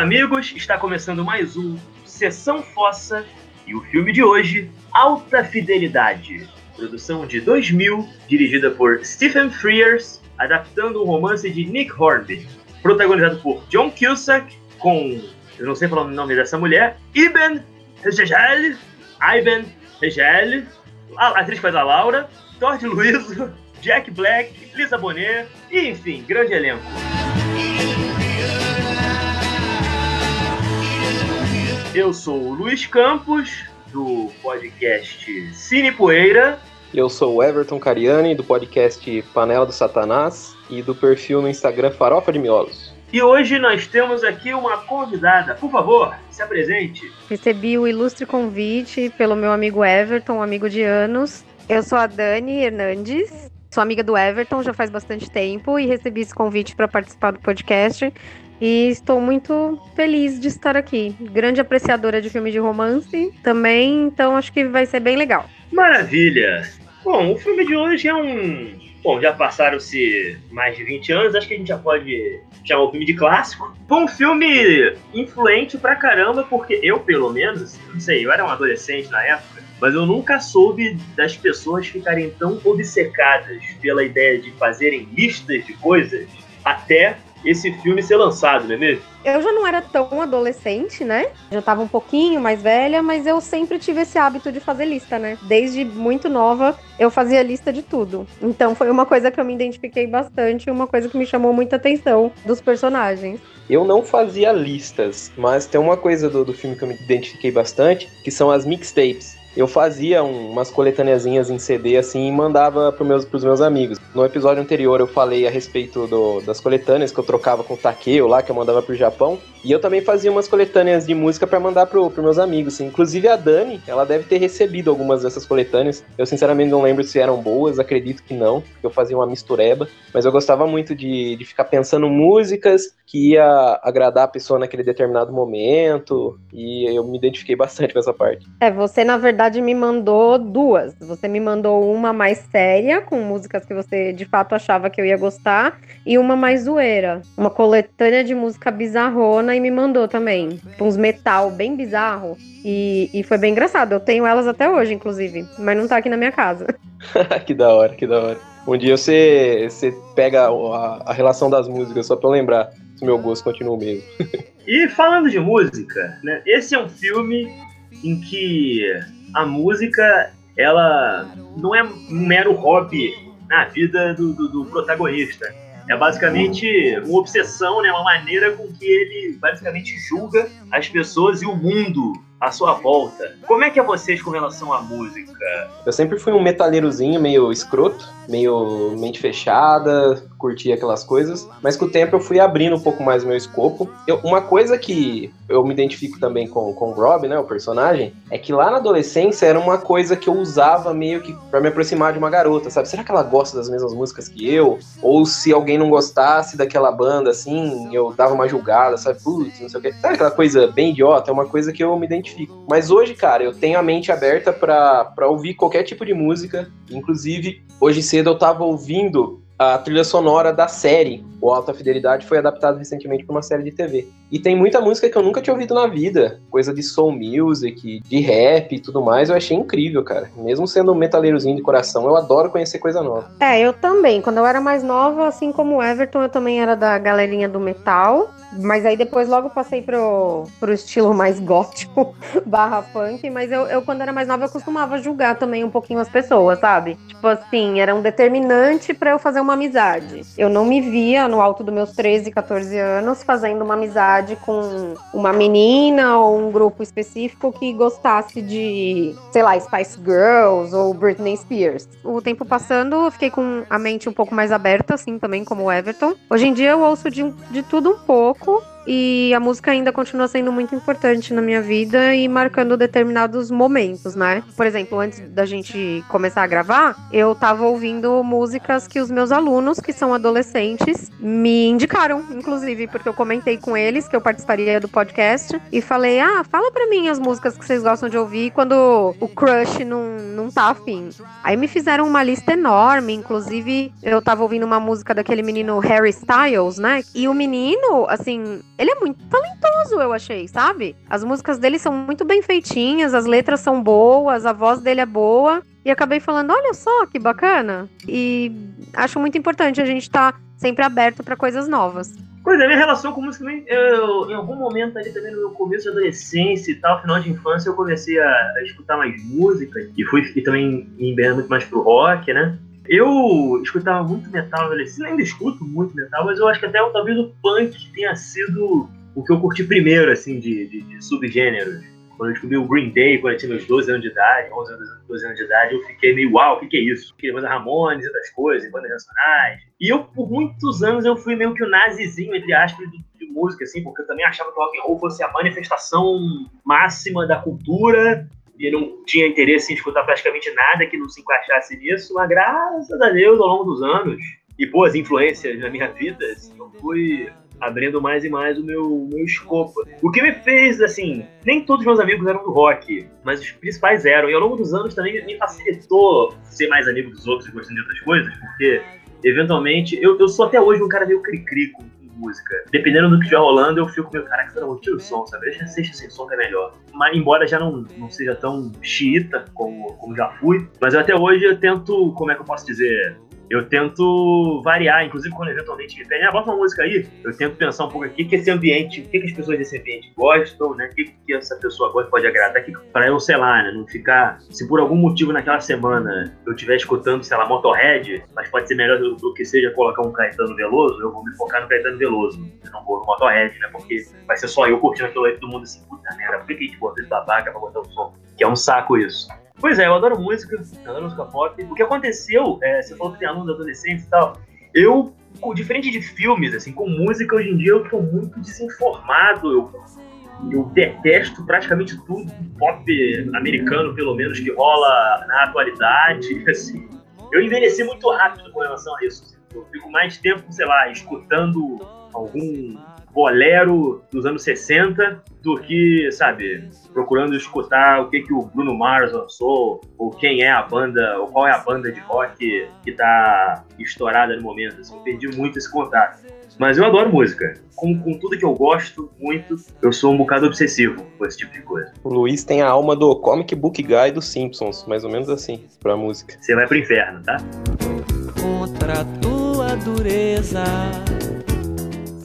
Amigos! Está começando mais um Sessão Fossa e o filme de hoje, Alta Fidelidade. Produção de 2000, dirigida por Stephen Frears, adaptando um romance de Nick Hornby. Protagonizado por John Cusack, com, eu não sei falar o nome dessa mulher, Iben Regel, Iben Regel, a atriz faz a Laura, Todd Luizo, Jack Black, Lisa Bonet, e enfim, grande elenco. Eu sou o Luiz Campos, do podcast Cine Poeira. Eu sou o Everton Cariani, do podcast Panela do Satanás e do perfil no Instagram Farofa de Miolos. E hoje nós temos aqui uma convidada. Por favor, se apresente. Recebi o ilustre convite pelo meu amigo Everton, um amigo de anos. Eu sou a Dani Hernandes, sou amiga do Everton já faz bastante tempo e recebi esse convite para participar do podcast. E estou muito feliz de estar aqui. Grande apreciadora de filme de romance também, então acho que vai ser bem legal. Maravilha! Bom, o filme de hoje é um. Bom, já passaram-se mais de 20 anos, acho que a gente já pode chamar o filme de clássico. Foi um filme influente pra caramba, porque eu, pelo menos, não sei, eu era um adolescente na época, mas eu nunca soube das pessoas ficarem tão obcecadas pela ideia de fazerem listas de coisas até esse filme ser lançado, não é mesmo? Eu já não era tão adolescente, né? Já tava um pouquinho mais velha, mas eu sempre tive esse hábito de fazer lista, né? Desde muito nova, eu fazia lista de tudo. Então foi uma coisa que eu me identifiquei bastante, uma coisa que me chamou muita atenção dos personagens. Eu não fazia listas, mas tem uma coisa do, do filme que eu me identifiquei bastante, que são as mixtapes eu fazia um, umas coletâneazinhas em CD assim e mandava para meus, pros meus amigos. No episódio anterior eu falei a respeito do, das coletâneas que eu trocava com o Takeo lá, que eu mandava pro Japão. E eu também fazia umas coletâneas de música para mandar pro, meus amigos. Assim. Inclusive a Dani, ela deve ter recebido algumas dessas coletâneas. Eu sinceramente não lembro se eram boas, acredito que não, porque eu fazia uma mistureba. Mas eu gostava muito de, de ficar pensando músicas que ia agradar a pessoa naquele determinado momento. E eu me identifiquei bastante com essa parte. É, você na verdade, me mandou duas. Você me mandou uma mais séria, com músicas que você de fato achava que eu ia gostar, e uma mais zoeira. Uma coletânea de música bizarrona e me mandou também. Tipo, uns metal bem bizarro. E, e foi bem engraçado. Eu tenho elas até hoje, inclusive, mas não tá aqui na minha casa. que da hora, que da hora. Um dia você, você pega a, a relação das músicas só pra eu lembrar se meu gosto continua o mesmo. e falando de música, né? Esse é um filme em que a música ela não é um mero hobby na vida do, do, do protagonista. É basicamente uma obsessão, né? uma maneira com que ele basicamente julga as pessoas e o mundo à sua volta. Como é que é vocês com relação à música? Eu sempre fui um metaleirozinho meio escroto, meio mente fechada, curtia aquelas coisas, mas com o tempo eu fui abrindo um pouco mais meu escopo. Eu, uma coisa que eu me identifico também com, com o Rob, né, o personagem, é que lá na adolescência era uma coisa que eu usava meio que para me aproximar de uma garota, sabe? Será que ela gosta das mesmas músicas que eu? Ou se alguém não gostasse daquela banda, assim, eu dava uma julgada, sabe? Putz, não sei o quê. Sabe aquela coisa bem idiota? É uma coisa que eu me identifico. Mas hoje, cara, eu tenho a mente aberta para ouvir qualquer tipo de música. Inclusive, hoje cedo eu tava ouvindo a trilha sonora da série. O Alta Fidelidade foi adaptado recentemente para uma série de TV. E tem muita música que eu nunca tinha ouvido na vida. Coisa de soul music, de rap e tudo mais. Eu achei incrível, cara. Mesmo sendo um metaleirozinho de coração, eu adoro conhecer coisa nova. É, eu também. Quando eu era mais nova, assim como o Everton, eu também era da galerinha do metal. Mas aí depois logo passei pro, pro estilo mais gótico barra punk. Mas eu, eu, quando era mais nova, eu costumava julgar também um pouquinho as pessoas, sabe? Tipo assim, era um determinante para eu fazer uma amizade. Eu não me via no alto dos meus 13, 14 anos fazendo uma amizade com uma menina ou um grupo específico que gostasse de, sei lá, Spice Girls ou Britney Spears. O tempo passando, eu fiquei com a mente um pouco mais aberta, assim, também como o Everton. Hoje em dia eu ouço de, de tudo um pouco e a música ainda continua sendo muito importante na minha vida e marcando determinados momentos, né? Por exemplo, antes da gente começar a gravar, eu tava ouvindo músicas que os meus alunos, que são adolescentes, me indicaram, inclusive, porque eu comentei com eles que eu participaria do podcast e falei: "Ah, fala para mim as músicas que vocês gostam de ouvir quando o crush não não tá afim". Aí me fizeram uma lista enorme, inclusive eu tava ouvindo uma música daquele menino Harry Styles, né? E o menino, assim, ele é muito talentoso, eu achei, sabe? As músicas dele são muito bem feitinhas, as letras são boas, a voz dele é boa. E acabei falando, olha só que bacana. E acho muito importante a gente estar tá sempre aberto para coisas novas. Pois é, minha relação com música eu, em algum momento ali também no meu começo de adolescência e tal, final de infância, eu comecei a, a escutar mais música e fui e também embrenhando muito mais pro rock, né? Eu escutava muito metal na adolescência, ainda escuto muito metal, mas eu acho que até talvez o punk tenha sido o que eu curti primeiro, assim, de, de, de subgêneros quando eu descobri o Green Day, quando eu tinha meus 12 anos de idade, 11 anos, 12 anos de idade, eu fiquei meio, uau, o que, que é isso? Fiquei mais Ramones e outras coisas, bandas nacionais. E eu, por muitos anos, eu fui meio que o nazizinho, entre aspas, de, de música, assim, porque eu também achava que o rock and roll fosse a manifestação máxima da cultura e não tinha interesse em escutar praticamente nada que não se encaixasse nisso, mas graças a Deus, ao longo dos anos, e boas influências na minha vida, assim, eu fui abrindo mais e mais o meu, meu escopo. O que me fez, assim, nem todos meus amigos eram do rock, mas os principais eram. E ao longo dos anos também me facilitou ser mais amigo dos outros e gostando de outras coisas, porque eventualmente, eu, eu sou até hoje um cara meio cri-cri com, música. Dependendo do que estiver rolando, eu fico meio, caraca, não, tira o som, sabe? Deixa sexta sem som que é melhor. Mas embora já não, não seja tão xiita como, como já fui, mas eu até hoje eu tento, como é que eu posso dizer? Eu tento variar, inclusive quando eventualmente me pedem, ah, bota uma música aí, eu tento pensar um pouco aqui que esse ambiente, o que, que as pessoas desse ambiente gostam, né? O que, que essa pessoa gosta, pode agradar, pra eu, sei lá, né, não ficar. Se por algum motivo naquela semana eu estiver escutando, sei lá, Motorhead, mas pode ser melhor do, do, que seja colocar um Caetano Veloso, eu vou me focar no Caetano Veloso. Eu não vou no Motorhead, né? Porque vai ser só eu curtindo aquilo aí, todo mundo assim, puta merda, por que, que a gente botou esse babaca pra botar o som? Que é um saco isso. Pois é, eu adoro música, adoro música pop. O que aconteceu, é, você falou que tem alunos adolescentes e tal, eu, diferente de filmes, assim, com música, hoje em dia eu tô muito desinformado, eu, eu detesto praticamente tudo pop americano, pelo menos, que rola na atualidade, assim. Eu envelheci muito rápido com relação a isso. Assim. Eu fico mais tempo, sei lá, escutando algum bolero dos anos 60 do que, sabe, procurando escutar o que, que o Bruno Mars lançou, ou quem é a banda, ou qual é a banda de rock que tá estourada no momento. Assim, eu perdi muito esse contato. Mas eu adoro música. Com, com tudo que eu gosto muito, eu sou um bocado obsessivo com esse tipo de coisa. O Luiz tem a alma do comic book guy dos Simpsons, mais ou menos assim, pra música. Você vai pro inferno, tá? Contra tua dureza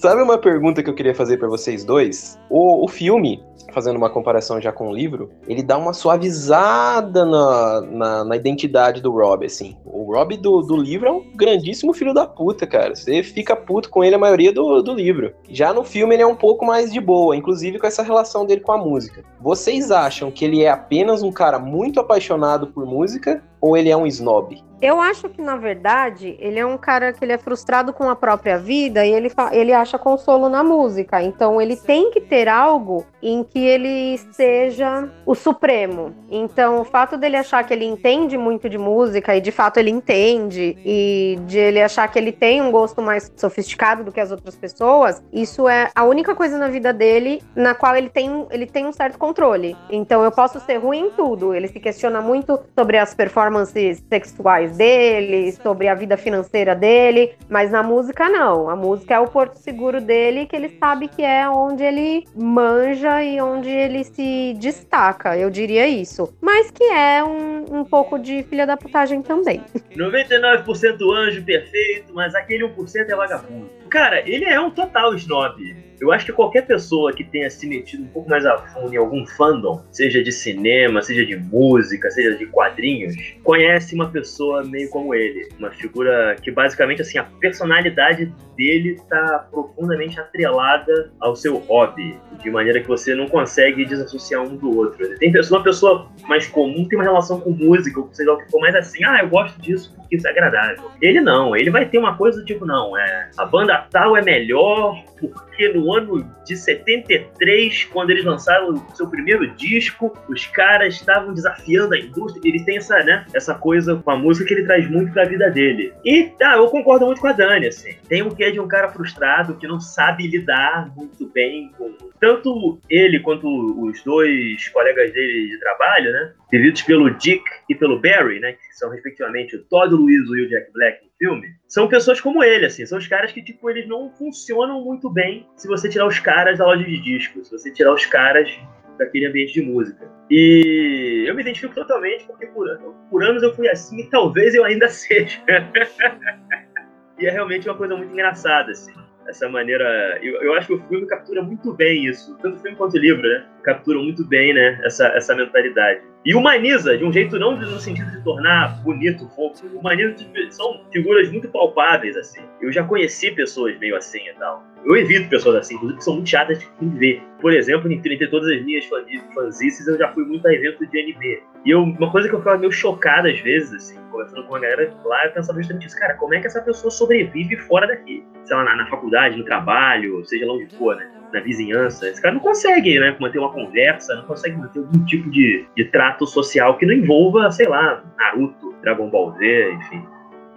Sabe uma pergunta que eu queria fazer para vocês dois? O, o filme, fazendo uma comparação já com o livro, ele dá uma suavizada na, na, na, identidade do Rob, assim. O Rob do, do livro é um grandíssimo filho da puta, cara. Você fica puto com ele a maioria do, do livro. Já no filme ele é um pouco mais de boa, inclusive com essa relação dele com a música. Vocês acham que ele é apenas um cara muito apaixonado por música ou ele é um snob? Eu acho que, na verdade, ele é um cara que ele é frustrado com a própria vida e ele, ele acha consolo na música. Então, ele tem que ter algo em que ele seja o supremo. Então, o fato dele achar que ele entende muito de música, e de fato ele entende, e de ele achar que ele tem um gosto mais sofisticado do que as outras pessoas, isso é a única coisa na vida dele na qual ele tem, ele tem um certo controle. Então, eu posso ser ruim em tudo. Ele se questiona muito sobre as performances sexuais dele, sobre a vida financeira dele, mas na música não. A música é o porto seguro dele, que ele sabe que é onde ele manja e onde ele se destaca, eu diria isso. Mas que é um, um pouco de filha da putagem também. 99% anjo perfeito, mas aquele 1% é vagabundo. Cara, ele é um total snob. Eu acho que qualquer pessoa que tenha se metido um pouco mais a fundo em algum fandom, seja de cinema, seja de música, seja de quadrinhos, conhece uma pessoa meio como ele. Uma figura que basicamente, assim, a personalidade dele está profundamente atrelada ao seu hobby, de maneira que você não consegue desassociar um do outro. Tem pessoa, uma pessoa mais comum tem uma relação com música, ou seja o que for, mais assim, ah, eu gosto disso porque isso é agradável. Ele não, ele vai ter uma coisa do tipo, não, é a banda tal é melhor porque no ano de 73, quando eles lançaram o seu primeiro disco, os caras estavam desafiando a indústria. Ele tem essa, né, essa coisa com a música que ele traz muito pra vida dele. E, tá, eu concordo muito com a Dani, assim. Tem um quê de um cara frustrado que não sabe lidar muito bem com. Tanto ele quanto os dois colegas dele de trabalho, né? Vividos pelo Dick e pelo Barry, né? Que são respectivamente o Todd Luiz e o Jack Black filme são pessoas como ele, assim. São os caras que, tipo, eles não funcionam muito bem se você tirar os caras da loja de discos, se você tirar os caras daquele ambiente de música. E eu me identifico totalmente porque por, por anos eu fui assim e talvez eu ainda seja. e é realmente uma coisa muito engraçada, assim essa maneira. Eu, eu acho que o filme captura muito bem isso. Tanto o filme quanto o livro, né? Capturam muito bem, né? Essa, essa mentalidade. E humaniza, de um jeito não no sentido de tornar bonito, fofo, humaniza são figuras muito palpáveis, assim. Eu já conheci pessoas meio assim e tal. Eu evito pessoas assim, inclusive que são muito chatas de ver. Por exemplo, entre, todas as minhas fanzices, eu já fui muito a evento de anime. E eu, uma coisa que eu ficava meio chocada às vezes, assim, conversando com a galera lá, eu pensava justamente isso, cara, como é que essa pessoa sobrevive fora daqui? Sei lá, na, na faculdade, no trabalho, seja lá onde for, né? Na vizinhança. Esse cara não consegue, né, manter uma conversa, não consegue manter algum tipo de, de trato social que não envolva, sei lá, Naruto, Dragon Ball Z, enfim.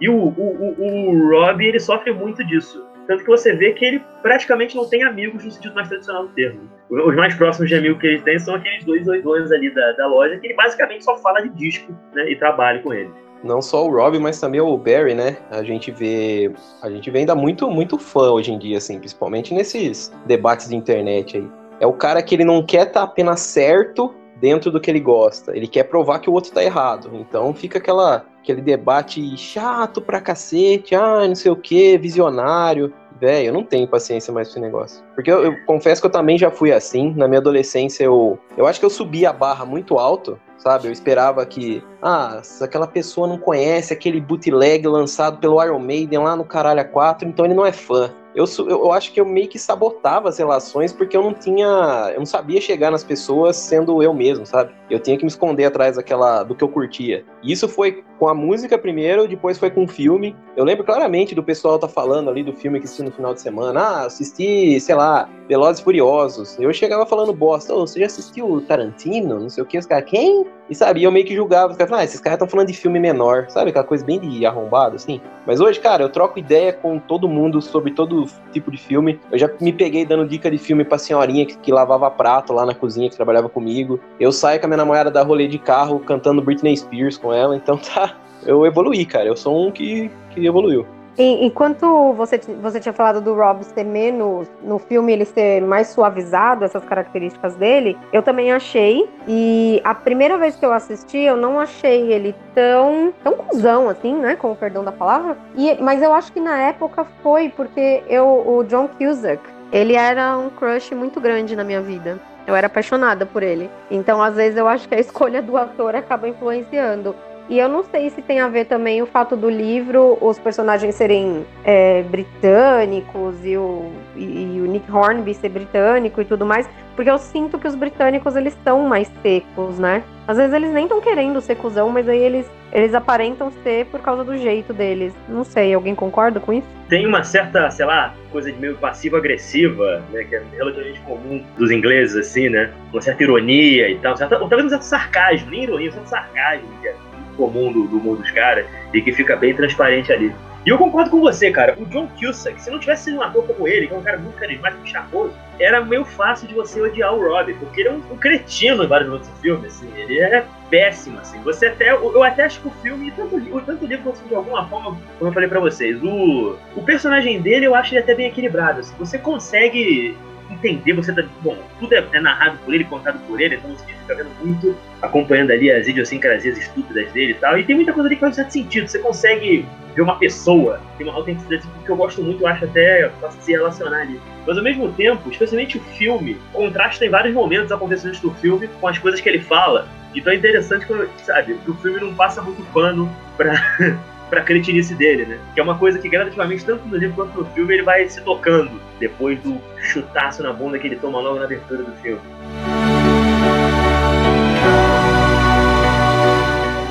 E o, o, o, o Rob, ele sofre muito disso. Tanto que você vê que ele praticamente não tem amigos no sentido mais tradicional do termo. Os mais próximos de amigo que ele tem são aqueles dois doidões ali da, da loja, que ele basicamente só fala de disco né, e trabalha com ele não só o Rob, mas também o Barry, né? A gente vê, a gente vê ainda muito, muito fã hoje em dia, assim, principalmente nesses debates de internet aí. É o cara que ele não quer estar tá apenas certo dentro do que ele gosta, ele quer provar que o outro tá errado. Então fica aquela, aquele debate chato pra cacete, ah, não sei o que, visionário. Velho, eu não tenho paciência mais com esse negócio. Porque eu, eu, confesso que eu também já fui assim. Na minha adolescência, eu, eu acho que eu subi a barra muito alto sabe? Eu esperava que, ah, se aquela pessoa não conhece aquele bootleg lançado pelo Iron Maiden lá no Caralho 4, então ele não é fã eu, eu acho que eu meio que sabotava as relações porque eu não tinha. Eu não sabia chegar nas pessoas sendo eu mesmo, sabe? Eu tinha que me esconder atrás daquela do que eu curtia. E isso foi com a música primeiro, depois foi com o filme. Eu lembro claramente do pessoal tá falando ali do filme que assisti no final de semana. Ah, assisti, sei lá, Velozes e Furiosos. Eu chegava falando bosta, oh, você já assistiu Tarantino? Não sei o que, os caras, quem? E sabe, eu meio que julgava, os caras falavam, ah, esses caras estão falando de filme menor, sabe? Aquela coisa bem de arrombado, assim. Mas hoje, cara, eu troco ideia com todo mundo sobre todo tipo de filme. Eu já me peguei dando dica de filme pra senhorinha que, que lavava prato lá na cozinha, que trabalhava comigo. Eu saio com a minha namorada da rolê de carro cantando Britney Spears com ela, então tá. Eu evoluí, cara. Eu sou um que, que evoluiu. Enquanto você, você tinha falado do Rob ser menos, no filme ele ser mais suavizado, essas características dele, eu também achei. E a primeira vez que eu assisti, eu não achei ele tão, tão cuzão, assim, né? Com o perdão da palavra. E, mas eu acho que na época foi porque eu, o John Cusack, ele era um crush muito grande na minha vida. Eu era apaixonada por ele. Então, às vezes, eu acho que a escolha do ator acaba influenciando. E eu não sei se tem a ver também o fato do livro, os personagens serem é, britânicos e o, e, e o Nick Hornby ser britânico e tudo mais, porque eu sinto que os britânicos eles estão mais secos, né? Às vezes eles nem estão querendo ser cuzão, mas aí eles, eles aparentam ser por causa do jeito deles. Não sei, alguém concorda com isso? Tem uma certa, sei lá, coisa de meio passivo-agressiva, né? Que é relativamente comum dos ingleses, assim, né? Uma certa ironia e tal. Certa, talvez um certo sarcasmo, nem ironia, um certo sarcasmo, que é comum do, do mundo dos caras e que fica bem transparente ali. E eu concordo com você, cara. O John Cusack, se não tivesse sido um ator como ele, que é um cara muito carismático e charmoso, era meio fácil de você odiar o Robbie, porque ele é um, um cretino em vários outros filmes, assim. Ele é péssimo, assim. Você até... Eu até acho que o filme, tanto, o tanto livro quanto de alguma forma, como eu falei pra vocês, o, o personagem dele, eu acho ele até bem equilibrado, assim. Você consegue entender, você tá. Bom, tudo é, é, narrado por ele, contado por ele, então você fica vendo muito, acompanhando ali as idiosincrasias estúpidas dele e tal. E tem muita coisa ali que faz certo sentido. Você consegue ver uma pessoa, tem uma autenticidade que eu gosto muito, eu acho até fácil se relacionar ali. Mas ao mesmo tempo, especialmente o filme, contrasta em vários momentos acontecimentos do filme com as coisas que ele fala. Então é interessante sabe, que o filme não passa muito pano pra. pra cretinice dele, né? Que é uma coisa que gradativamente, tanto no livro quanto no filme, ele vai se tocando depois do chutaço na bunda que ele toma logo na abertura do filme.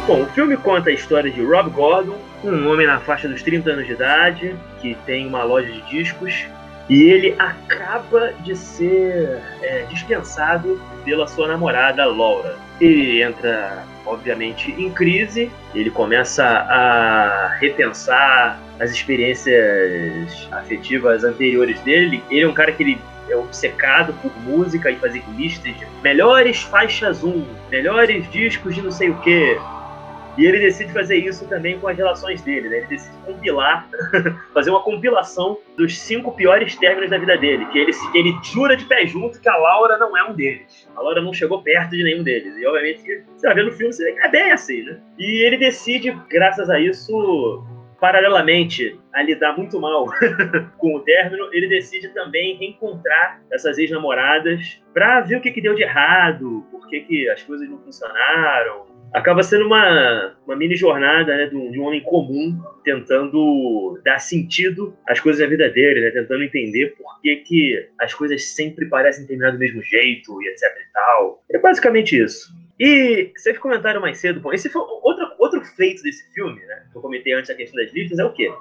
Bom, o filme conta a história de Rob Gordon, um homem na faixa dos 30 anos de idade, que tem uma loja de discos, e ele acaba de ser é, dispensado pela sua namorada Laura. Ele entra obviamente, em crise. Ele começa a repensar as experiências afetivas anteriores dele. Ele é um cara que ele é obcecado por música e fazer listas de melhores faixas 1, melhores discos de não sei o que. E ele decide fazer isso também com as relações dele, né? Ele decide compilar, fazer uma compilação dos cinco piores términos da vida dele, que ele, que ele jura de pé junto que a Laura não é um deles. A Laura não chegou perto de nenhum deles. E obviamente, você vai ver no filme, você vê é bem assim, né? E ele decide, graças a isso, paralelamente a lidar muito mal com o término, ele decide também reencontrar essas ex-namoradas para ver o que, que deu de errado, por que, que as coisas não funcionaram, acaba sendo uma, uma mini jornada né, de, um, de um homem comum tentando dar sentido às coisas da vida dele, né, tentando entender por que, que as coisas sempre parecem terminar do mesmo jeito e etc e tal. É basicamente isso. E vocês comentaram mais cedo, bom, esse foi outro, outro feito desse filme, né, que eu comentei antes da questão das listas, é o quê?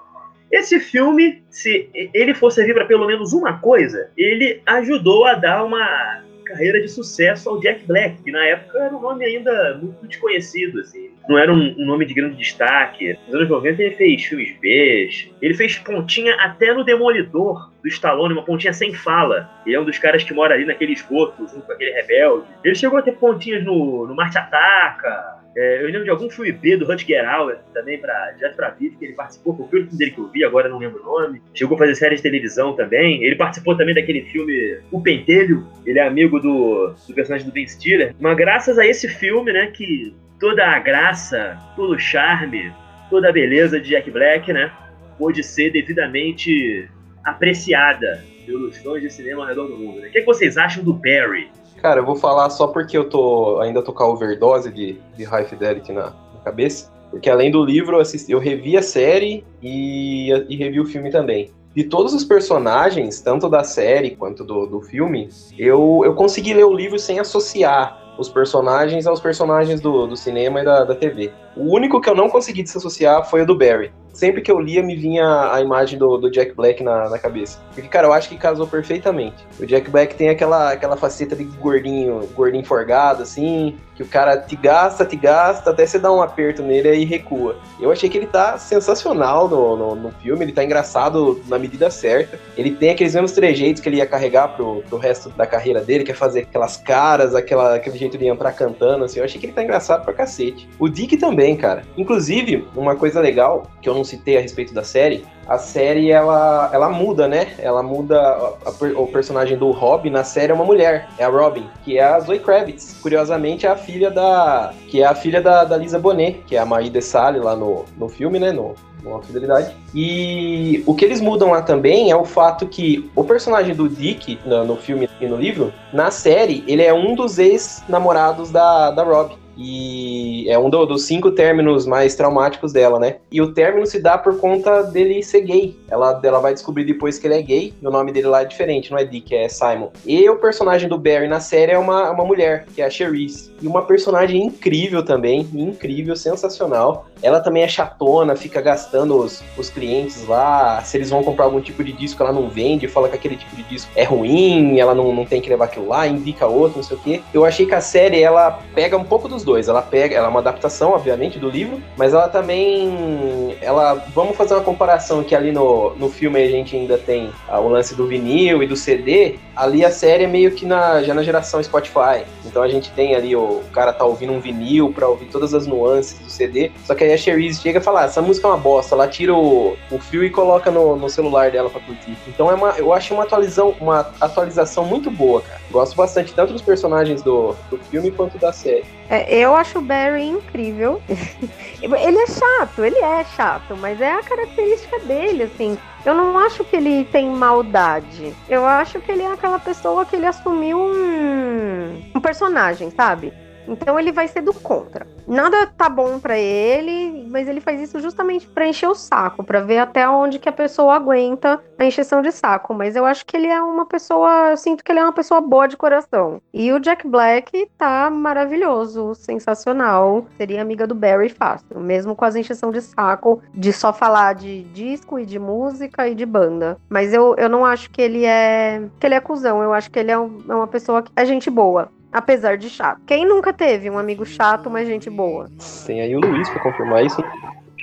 Esse filme, se ele for servir para pelo menos uma coisa, ele ajudou a dar uma carreira de sucesso ao Jack Black, que na época era um nome ainda muito desconhecido, assim. Não era um, um nome de grande destaque. Nos anos 90 ele fez filmes B, ele fez pontinha até no Demolidor do Stallone, uma pontinha sem fala. Ele é um dos caras que mora ali naquele esgoto, junto com aquele rebelde. Ele chegou a ter pontinhas no, no Marte Ataca, é, eu lembro de algum filme B do Rutger Hauer, também, pra, direto pra vídeo, que ele participou, foi o filme dele que eu vi, agora não lembro o nome. Chegou a fazer série de televisão também. Ele participou também daquele filme O Pentelho, ele é amigo do, do personagem do Ben Stiller. Mas graças a esse filme, né, que toda a graça, todo o charme, toda a beleza de Jack Black, né, pôde ser devidamente apreciada pelos fãs de cinema ao redor do mundo. Né? O que, é que vocês acham do Barry? Cara, eu vou falar só porque eu tô ainda tô com a overdose de, de High Fidelity na, na cabeça. Porque além do livro, eu, assisti, eu revi a série e, e revi o filme também. De todos os personagens, tanto da série quanto do, do filme, eu, eu consegui ler o livro sem associar os personagens aos personagens do, do cinema e da, da TV. O único que eu não consegui desassociar foi o do Barry sempre que eu lia me vinha a imagem do, do Jack Black na, na, cabeça. Porque, cara, eu acho que casou perfeitamente. O Jack Black tem aquela, aquela faceta de gordinho, gordinho forgado, assim, que o cara te gasta, te gasta, até você dá um aperto nele e recua. Eu achei que ele tá sensacional no, no, no, filme, ele tá engraçado na medida certa. Ele tem aqueles mesmos trejeitos que ele ia carregar pro, pro resto da carreira dele, que é fazer aquelas caras, aquela, aquele jeito de entrar cantando, assim. Eu achei que ele tá engraçado pra cacete. O Dick também, cara. Inclusive, uma coisa legal que eu não citei a respeito da série, a série ela, ela muda, né? Ela muda a, a, o personagem do Robin na série é uma mulher, é a Robin, que é a Zoe Kravitz. Curiosamente é a filha da que é a filha da, da Lisa Bonet, que é a Marie de Sale lá no, no filme, né? No, no Fidelidade. E o que eles mudam lá também é o fato que o personagem do Dick no, no filme e no livro, na série, ele é um dos ex-namorados da, da Robin. E é um do, dos cinco términos mais traumáticos dela, né? E o término se dá por conta dele ser gay. Ela, ela vai descobrir depois que ele é gay, e o nome dele lá é diferente, não é Dick, é Simon. E o personagem do Barry na série é uma, uma mulher, que é a Cherise. E uma personagem incrível também, incrível, sensacional. Ela também é chatona, fica gastando os, os clientes lá. Se eles vão comprar algum tipo de disco, ela não vende, fala que aquele tipo de disco é ruim, ela não, não tem que levar aquilo lá, indica outro, não sei o quê. Eu achei que a série, ela pega um pouco dos dois. Ela pega, ela é uma adaptação, obviamente, do livro, mas ela também, ela, vamos fazer uma comparação que ali no, no filme a gente ainda tem ah, o lance do vinil e do CD. Ali a série é meio que na, já na geração Spotify. Então a gente tem ali o, o cara tá ouvindo um vinil para ouvir todas as nuances do CD. Só que aí a Cherise chega e fala: ah, essa música é uma bosta. Ela tira o, o fio e coloca no, no celular dela para curtir. Então é uma, eu acho uma atualização, uma atualização muito boa, cara. Gosto bastante tanto dos personagens do, do filme quanto da série. É, eu acho o Barry incrível. ele é chato, ele é chato, mas é a característica dele, assim. Eu não acho que ele tem maldade. Eu acho que ele é aquela pessoa que ele assumiu um, um personagem, sabe? Então ele vai ser do contra. Nada tá bom para ele, mas ele faz isso justamente para encher o saco, para ver até onde que a pessoa aguenta a encheção de saco. Mas eu acho que ele é uma pessoa, eu sinto que ele é uma pessoa boa de coração. E o Jack Black tá maravilhoso, sensacional. Seria amiga do Barry fácil, mesmo com as encheção de saco de só falar de disco e de música e de banda. Mas eu, eu não acho que ele é que ele é cuzão. Eu acho que ele é, um, é uma pessoa que é gente boa apesar de chato. Quem nunca teve um amigo chato, mas gente boa? Tem aí o Luiz pra confirmar isso.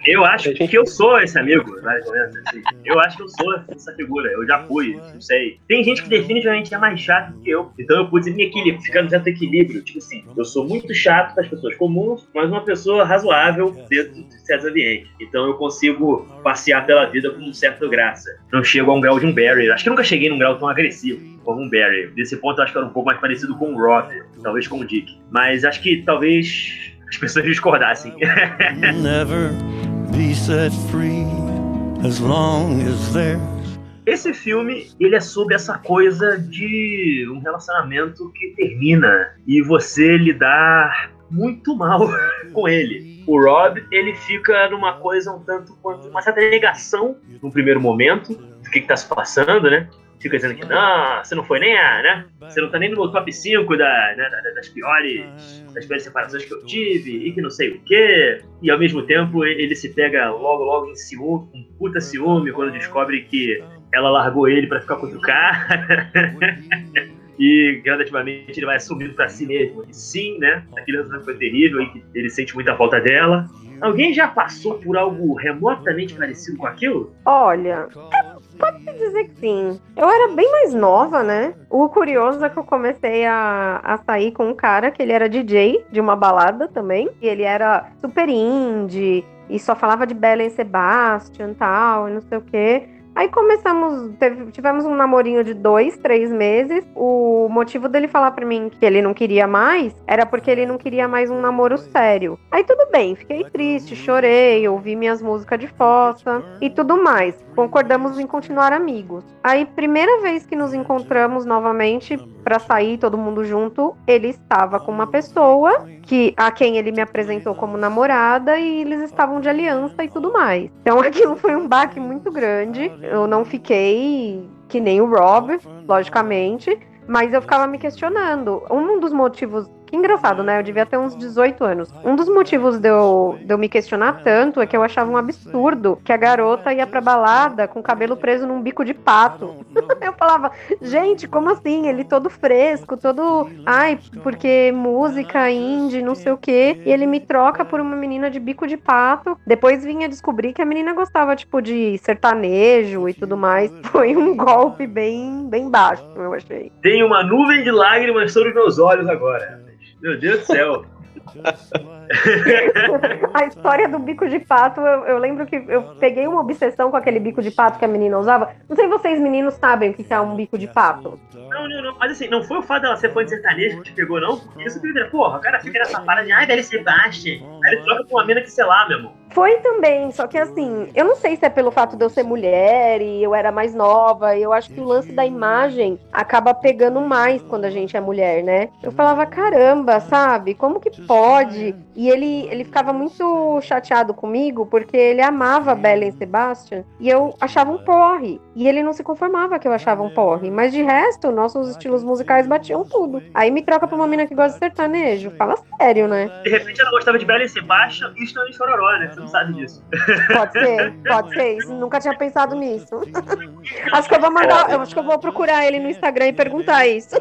Eu acho que eu sou esse amigo, mais ou menos assim. Eu acho que eu sou essa figura, eu já fui, não sei. Tem gente que definitivamente é mais chato do que eu, então eu pude me equilibrar, ficar no certo equilíbrio. Tipo assim, eu sou muito chato para as pessoas comuns, mas uma pessoa razoável dentro de certos ambientes. Então eu consigo passear pela vida com um certo graça. Não chego a um grau de um Barry. Acho que nunca cheguei num grau tão agressivo como um Barry. Desse ponto eu acho que era um pouco mais parecido com o Rob, talvez com o Dick. Mas acho que talvez as pessoas discordassem. Set free as long as there's esse filme, ele é sobre essa coisa de um relacionamento que termina e você lidar muito mal com ele. O Rob, ele fica numa coisa um tanto quanto uma certa negação no primeiro momento do que, que tá se passando, né? Fica dizendo que não, você não foi nem a, né? Você não tá nem no meu top 5 da, né, das piores das piores separações que eu tive e que não sei o quê. E ao mesmo tempo ele se pega logo, logo em ciúme, um puta ciúme quando descobre que ela largou ele para ficar com outro cara. e gradativamente ele vai assumindo para si mesmo. E sim, né? Aquele relacionamento foi terrível e ele sente muita falta dela. Alguém já passou por algo remotamente parecido com aquilo? Olha, Pode-se dizer que sim. Eu era bem mais nova, né? O curioso é que eu comecei a, a sair com um cara que ele era DJ de uma balada também. E ele era super indie e só falava de Belen Sebastian tal, e não sei o quê. Aí começamos, teve, tivemos um namorinho de dois, três meses. O motivo dele falar para mim que ele não queria mais era porque ele não queria mais um namoro sério. Aí tudo bem, fiquei triste, chorei, ouvi minhas músicas de fossa e tudo mais. Concordamos em continuar amigos. Aí, primeira vez que nos encontramos novamente para sair todo mundo junto, ele estava com uma pessoa que a quem ele me apresentou como namorada e eles estavam de aliança e tudo mais. Então aquilo foi um baque muito grande. Eu não fiquei que nem o Rob, logicamente, mas eu ficava me questionando. Um dos motivos engraçado, né? Eu devia ter uns 18 anos. Um dos motivos de eu, de eu me questionar tanto é que eu achava um absurdo que a garota ia pra balada com o cabelo preso num bico de pato. eu falava, gente, como assim? Ele todo fresco, todo. Ai, porque música indie, não sei o quê. E ele me troca por uma menina de bico de pato. Depois vinha descobrir que a menina gostava, tipo, de sertanejo e tudo mais. Foi um golpe bem, bem baixo, eu achei. Tem uma nuvem de lágrimas sobre meus olhos agora. Meu Deus do céu. a história do bico de pato, eu, eu, lembro que eu peguei uma obsessão com aquele bico de pato que a menina usava. Não sei se vocês, meninos, sabem o que é um bico de pato. Não, não, não. Mas assim, não foi o fato dela ser fã de sertanejo que te pegou, não? Isso que eu porra, o cara fica nessa parada de, ai, velho, Sebastian. Aí ele troca com uma mina que, sei lá, meu irmão. Foi também, só que assim, eu não sei se é pelo fato de eu ser mulher e eu era mais nova, eu acho que o lance da imagem acaba pegando mais quando a gente é mulher, né? Eu falava, caramba, sabe? Como que pode? E ele, ele ficava muito chateado comigo porque ele amava Belen Sebastian e eu achava um porre. E ele não se conformava que eu achava um porre. Mas de resto, nossos estilos musicais batiam tudo. Aí me troca pra uma mina que gosta de sertanejo. Fala sério, né? De repente ela gostava de Belen Sebastian e Estão em Chororó, né? não sabe disso. Pode ser, pode ser. Isso, nunca tinha pensado nisso. acho que eu vou mandar, eu acho que eu vou procurar ele no Instagram e perguntar isso.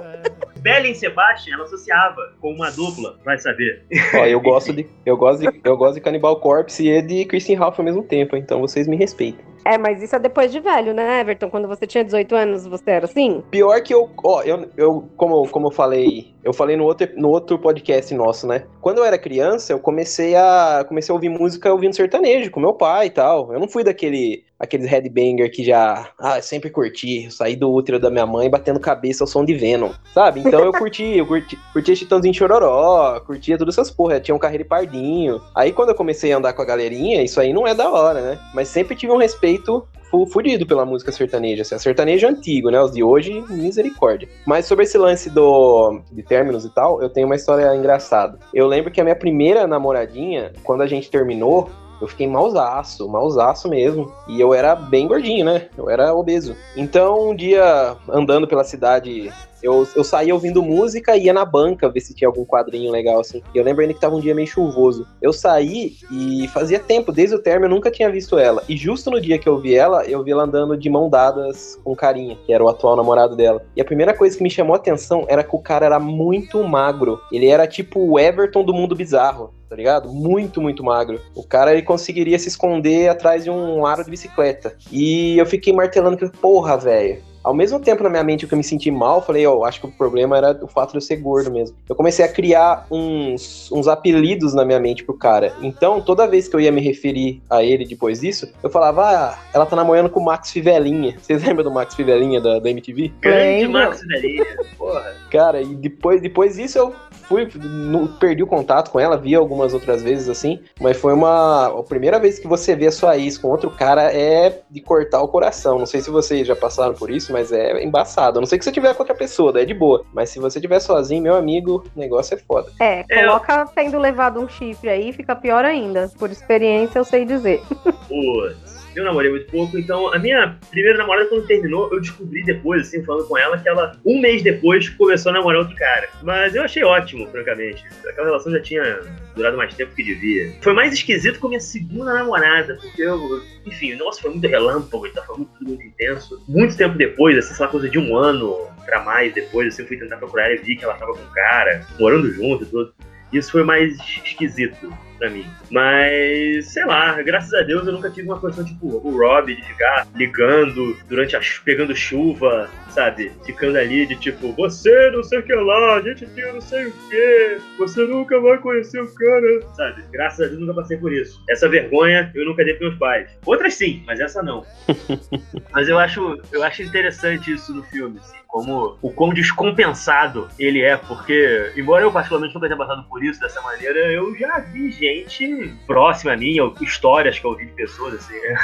Belen Sebastian, ela associava com uma dupla, vai saber. Ó, eu gosto de, eu gosto de, eu gosto de Cannibal Corpse e de Christian Ralph ao mesmo tempo, então vocês me respeitem. É, mas isso é depois de velho, né, Everton? Quando você tinha 18 anos, você era assim? Pior que eu, ó, eu, eu como, como eu falei, eu falei no outro, no outro podcast nosso, né? Quando eu era criança, eu comecei a comecei a ouvir música ouvindo sertanejo com meu pai e tal. Eu não fui daquele aqueles headbanger que já, ah, sempre curti, saí do útero da minha mãe batendo cabeça ao som de Venom, sabe? Então eu curti, eu curti, curtia Chitãozinho Chororó, curtia todas essas porra, tinha um carreiro pardinho. Aí quando eu comecei a andar com a galerinha, isso aí não é da hora, né? Mas sempre tive um respeito fudido pela música sertaneja. Assim, a sertaneja antigo, né? Os de hoje, misericórdia. Mas sobre esse lance do, de términos e tal, eu tenho uma história engraçada. Eu lembro que a minha primeira namoradinha, quando a gente terminou, eu fiquei mausaço, mausaço mesmo. E eu era bem gordinho, né? Eu era obeso. Então, um dia, andando pela cidade eu, eu saía ouvindo música e ia na banca ver se tinha algum quadrinho legal, assim. E eu lembro ainda que tava um dia meio chuvoso. Eu saí e fazia tempo, desde o término, eu nunca tinha visto ela. E justo no dia que eu vi ela, eu vi ela andando de mão dadas com carinha, que era o atual namorado dela. E a primeira coisa que me chamou a atenção era que o cara era muito magro. Ele era tipo o Everton do mundo bizarro tá ligado? Muito, muito magro. O cara ele conseguiria se esconder atrás de um aro de bicicleta. E eu fiquei martelando que, porra, velho. Ao mesmo tempo, na minha mente, que eu me senti mal, falei, ó, oh, acho que o problema era o fato de eu ser gordo mesmo. Eu comecei a criar uns, uns apelidos na minha mente pro cara. Então, toda vez que eu ia me referir a ele depois disso, eu falava, ah, ela tá namorando com o Max Fivelinha. Vocês lembram do Max Fivelinha da, da MTV? Grande Max Fivelinha, porra. Cara, e depois, depois disso eu fui, no, perdi o contato com ela, vi algumas outras vezes assim, mas foi uma. A primeira vez que você vê a sua ex com outro cara é de cortar o coração. Não sei se vocês já passaram por isso, mas é embaçado. A não sei que você tiver com outra pessoa, daí é de boa. Mas se você tiver sozinho, meu amigo, o negócio é foda. É, coloca eu... tendo levado um chifre aí, fica pior ainda. Por experiência, eu sei dizer. Putz. Eu namorei muito pouco, então a minha primeira namorada, quando terminou, eu descobri depois, assim, falando com ela, que ela, um mês depois, começou a namorar outro cara. Mas eu achei ótimo, francamente. Aquela relação já tinha durado mais tempo que devia. Foi mais esquisito com a minha segunda namorada, porque eu, enfim, o negócio foi muito relâmpago, então foi muito, muito intenso. Muito tempo depois, assim, sei lá, coisa de um ano pra mais depois, assim, eu fui tentar procurar e vi que ela tava com um cara, morando junto e tudo. Isso foi mais esquisito pra mim. Mas, sei lá, graças a Deus eu nunca tive uma coisa tipo o Rob de ficar ligando durante a pegando chuva, sabe? Ficando ali de tipo, você não sei o que lá, a gente tinha não sei o que, você nunca vai conhecer o cara, sabe? Graças a Deus eu nunca passei por isso. Essa vergonha eu nunca dei pros meus pais. Outras sim, mas essa não. mas eu acho, eu acho interessante isso no filme, assim, como o quão descompensado ele é, porque, embora eu particularmente nunca tenha passado por isso dessa maneira, eu já vi gente próxima a mim, ou histórias que eu ouvi de pessoas, assim, é,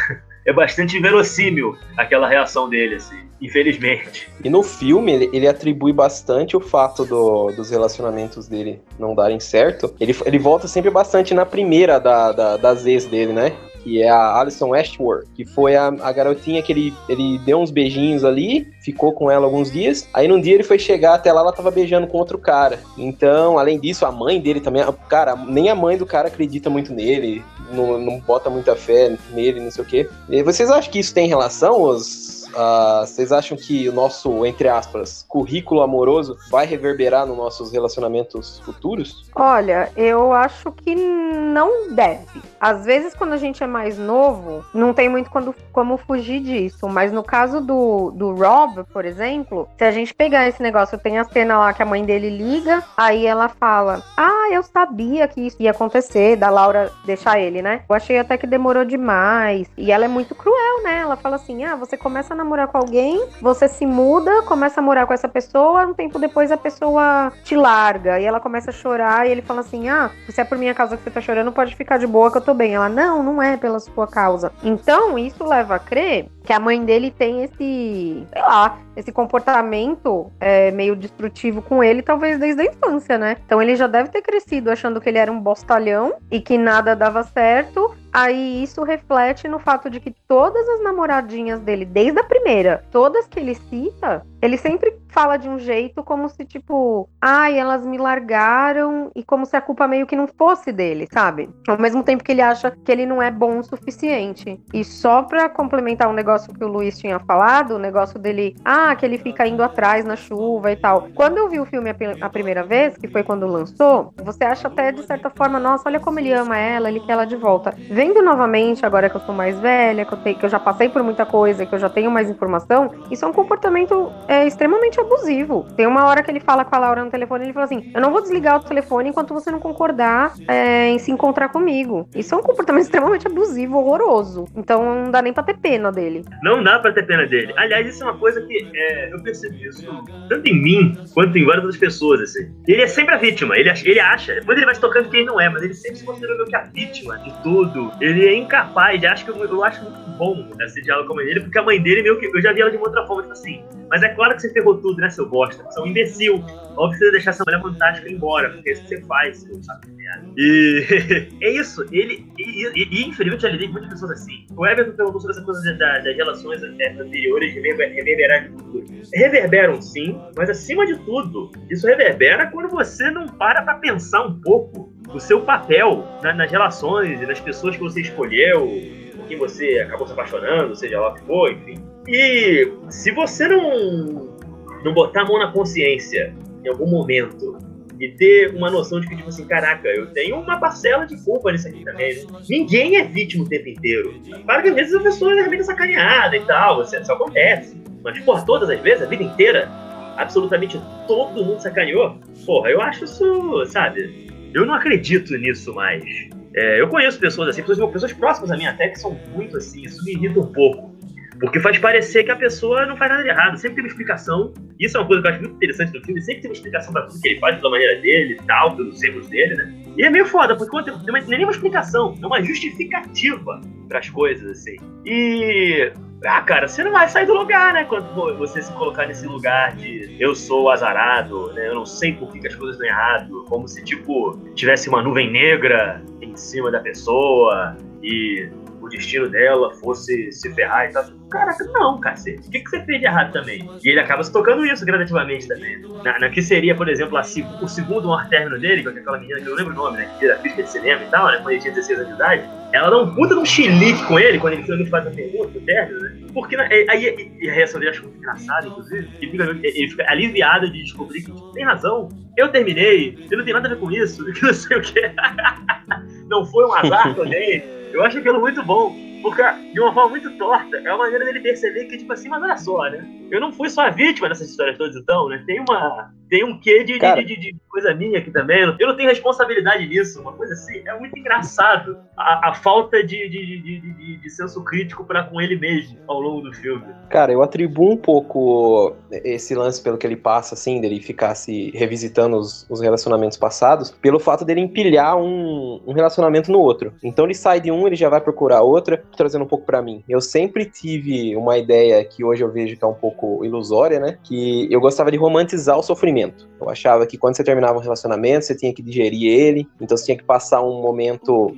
é bastante verossímil aquela reação dele, assim, infelizmente. E no filme, ele, ele atribui bastante o fato do, dos relacionamentos dele não darem certo. Ele, ele volta sempre bastante na primeira da, da, das ex dele, né? Que é a Alison Westworth, que foi a, a garotinha que ele, ele deu uns beijinhos ali, ficou com ela alguns dias. Aí num dia ele foi chegar até lá, ela tava beijando com outro cara. Então, além disso, a mãe dele também, cara, nem a mãe do cara acredita muito nele, não, não bota muita fé nele, não sei o quê. E vocês acham que isso tem relação, os Uh, vocês acham que o nosso, entre aspas, currículo amoroso vai reverberar nos nossos relacionamentos futuros? Olha, eu acho que não deve. Às vezes, quando a gente é mais novo, não tem muito quando, como fugir disso. Mas no caso do, do Rob, por exemplo, se a gente pegar esse negócio, tem a cena lá que a mãe dele liga, aí ela fala: Ah, eu sabia que isso ia acontecer, da Laura deixar ele, né? Eu achei até que demorou demais. E ela é muito cruel, né? Ela fala assim: Ah, você começa a namorar com alguém, você se muda, começa a morar com essa pessoa, um tempo depois a pessoa te larga. E ela começa a chorar e ele fala assim: Ah, se é por minha causa que você tá chorando, pode ficar de boa que eu tô bem. Ela, não, não é pela sua causa. Então, isso leva a crer que a mãe dele tem esse, sei lá, esse comportamento é, meio destrutivo com ele, talvez desde a infância, né? Então ele já deve ter crescido achando que ele era um bostalhão e que nada dava certo. Aí isso reflete no fato de que todas as namoradinhas dele, desde a primeira, todas que ele cita, ele sempre fala de um jeito como se, tipo, ai, elas me largaram e como se a culpa meio que não fosse dele, sabe? Ao mesmo tempo que ele acha que ele não é bom o suficiente. E só pra complementar um negócio que o Luiz tinha falado, o negócio dele, ah, que ele fica indo atrás na chuva e tal. Quando eu vi o filme a, primeira vez, que foi quando lançou, você acha até de certa forma, nossa, olha como ele ama ela, ele quer ela de volta. Vendo novamente, agora que eu sou mais velha, que eu, que eu já passei por muita coisa, que eu já tenho mais informação, isso é um comportamento é, extremamente abusivo. Tem uma hora que ele fala com a Laura no telefone, ele fala assim: Eu não vou desligar o telefone enquanto você não concordar é, em se encontrar comigo. Isso é um comportamento extremamente abusivo, horroroso. Então não dá nem pra ter pena dele. Não dá pra ter pena dele. Aliás, isso é uma coisa que é, eu percebi isso tanto em mim quanto em várias outras pessoas, assim. Ele é sempre a vítima. Ele, ele acha, depois ele vai se tocando que ele não é, mas ele sempre se considera meio que a vítima de tudo. Ele é incapaz, acho que eu, eu acho muito bom esse diálogo com a mãe dele, porque a mãe dele meio que. Eu já vi ela de uma outra forma, tipo assim. Mas é claro que você ferrou tudo, né, seu bosta? Você é um imbecil. Óbvio que você deixar essa mulher fantástica ir embora, porque é isso que você faz, seu saco E é isso. Ele. E, e, e infelizmente já lidei com muitas pessoas assim. O Everton perguntou sobre essa coisa das, das relações anteriores reverberar de tudo. Reverberam sim, mas acima de tudo, isso reverbera quando você não para pra pensar um pouco o seu papel na, nas relações e nas pessoas que você escolheu, com quem você acabou se apaixonando, seja lá o que for, enfim. E se você não, não botar a mão na consciência em algum momento e ter uma noção de que, tipo assim, caraca, eu tenho uma parcela de culpa nisso aqui também. Né? Ninguém é vítima o tempo inteiro. Claro que às vezes a pessoa é realmente sacaneada e tal, isso, acontece. Mas, porra, todas as vezes, a vida inteira, absolutamente todo mundo sacaneou. Porra, eu acho isso, sabe? Eu não acredito nisso mais. É, eu conheço pessoas assim, pessoas, pessoas próximas a mim até, que são muito assim, isso me irrita um pouco. Porque faz parecer que a pessoa não faz nada de errado, sempre tem uma explicação. Isso é uma coisa que eu acho muito interessante do filme, sempre tem uma explicação pra tudo que ele faz, pela maneira dele e tal, pelos erros dele, né? E é meio foda, porque não é nem uma explicação, é uma justificativa para as coisas, assim. E. Ah, cara, você não vai sair do lugar, né? Quando você se colocar nesse lugar de eu sou azarado, né? Eu não sei por que, as coisas estão errado. Como se, tipo, tivesse uma nuvem negra em cima da pessoa e o destino dela fosse se ferrar e tal. Caraca, não, cacete. O que, que você fez de errado também? E ele acaba se tocando isso gradativamente também. Na, na que seria, por exemplo, a, o segundo maior término dele, com aquela menina que eu não lembro o nome, né? Que era crítica de cinema e tal, né? Quando ele tinha 16 anos de idade. Ela um puta de um chilique com ele quando ele faz a pergunta do término, né? Porque né, aí e a reação dele acho muito engraçada, inclusive. Ele fica, ele fica aliviado de descobrir que tipo, tem razão. Eu terminei, ele não tem nada a ver com isso, que não sei o que. não foi um azar também. Eu acho aquilo muito bom. Porque, de uma forma muito torta, é uma maneira dele perceber que, tipo assim, mas olha só, né? Eu não fui só a vítima dessas histórias todas, então, né? Tem uma. Tem um quê de, de, de, de, coisa minha aqui também. Eu não tenho responsabilidade nisso. Uma coisa assim. É muito engraçado a, a falta de, de, de, senso crítico para com ele mesmo ao longo do filme. Cara, eu atribuo um pouco esse lance pelo que ele passa, assim, dele ficar se revisitando os, os relacionamentos passados, pelo fato dele empilhar um, um relacionamento no outro. Então ele sai de um, ele já vai procurar outra, trazendo um pouco para mim. Eu sempre tive uma ideia que hoje eu vejo que é um pouco ilusória, né? Que eu gostava de romantizar o sofrimento. Eu achava que quando você terminava um relacionamento, você tinha que digerir ele, então você tinha que passar um momento